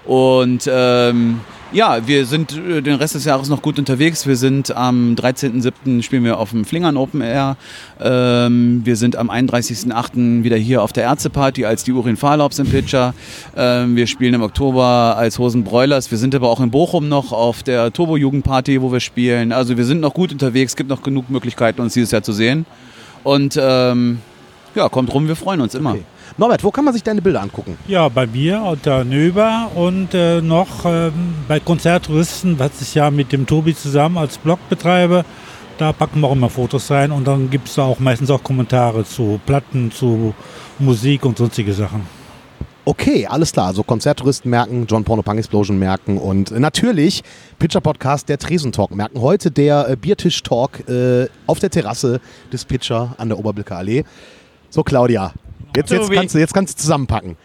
Und ähm, ja, wir sind äh, den Rest des Jahres noch gut unterwegs. Wir sind am 13.07. spielen wir auf dem Flingern Open Air. Ähm, wir sind am 31.08. wieder hier auf der Ärzteparty als die Urin Fahrlaubs im Pitcher. Ähm, wir spielen im Oktober als Hosen Broilers. Wir sind aber auch in Bochum noch auf der Turbo Jugendparty, wo wir spielen. Also wir sind noch gut unterwegs. Es gibt noch genug Möglichkeiten, uns dieses Jahr zu sehen. Und ähm, ja, kommt rum, wir freuen uns immer. Okay. Norbert, wo kann man sich deine Bilder angucken? Ja, bei mir unter Nöber und äh, noch ähm, bei Konzerttouristen, was ich ja mit dem Tobi zusammen als Blog betreibe. Da packen wir auch immer Fotos rein und dann gibt es da auch meistens auch Kommentare zu Platten, zu Musik und sonstige Sachen. Okay, alles klar. Also Konzerttouristen merken, John Porno Punk Explosion merken und äh, natürlich Pitcher Podcast, der Tresentalk merken. Heute der äh, Biertisch-Talk äh, auf der Terrasse des Pitcher an der Oberbilker Allee. So, Claudia, jetzt, jetzt, kannst, du, jetzt kannst du zusammenpacken.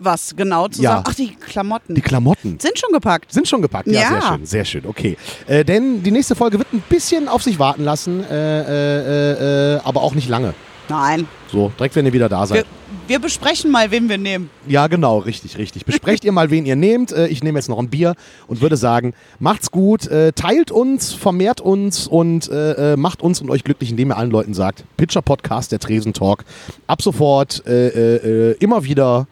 Was genau zusammen? Ja. Ach, die Klamotten. Die Klamotten. sind schon gepackt. Sind schon gepackt, ja, Ja. sehr schön, sehr schön, okay. Äh, denn die nächste Folge wird ein bisschen auf sich warten lassen, äh, äh, äh, aber auch nicht lange. Nein. So, direkt wenn ihr wieder da Wir, seid. wir besprechen mal, wen wir nehmen. Ja, genau, richtig, richtig. Besprecht ihr mal, wen ihr nehmt. Äh, ich nehme jetzt noch ein Bier und würde sagen, macht's gut, äh, teilt uns, vermehrt uns und äh, macht uns und euch glücklich, indem ihr allen Leuten sagt, Pitcher Podcast, der Tresentalk, ab sofort äh, äh, immer wieder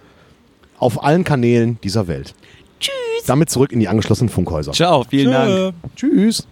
auf allen Kanälen dieser Welt. Tschüss. Damit zurück in die angeschlossenen Funkhäuser. Ciao, vielen Dank. Tschö. Tschüss.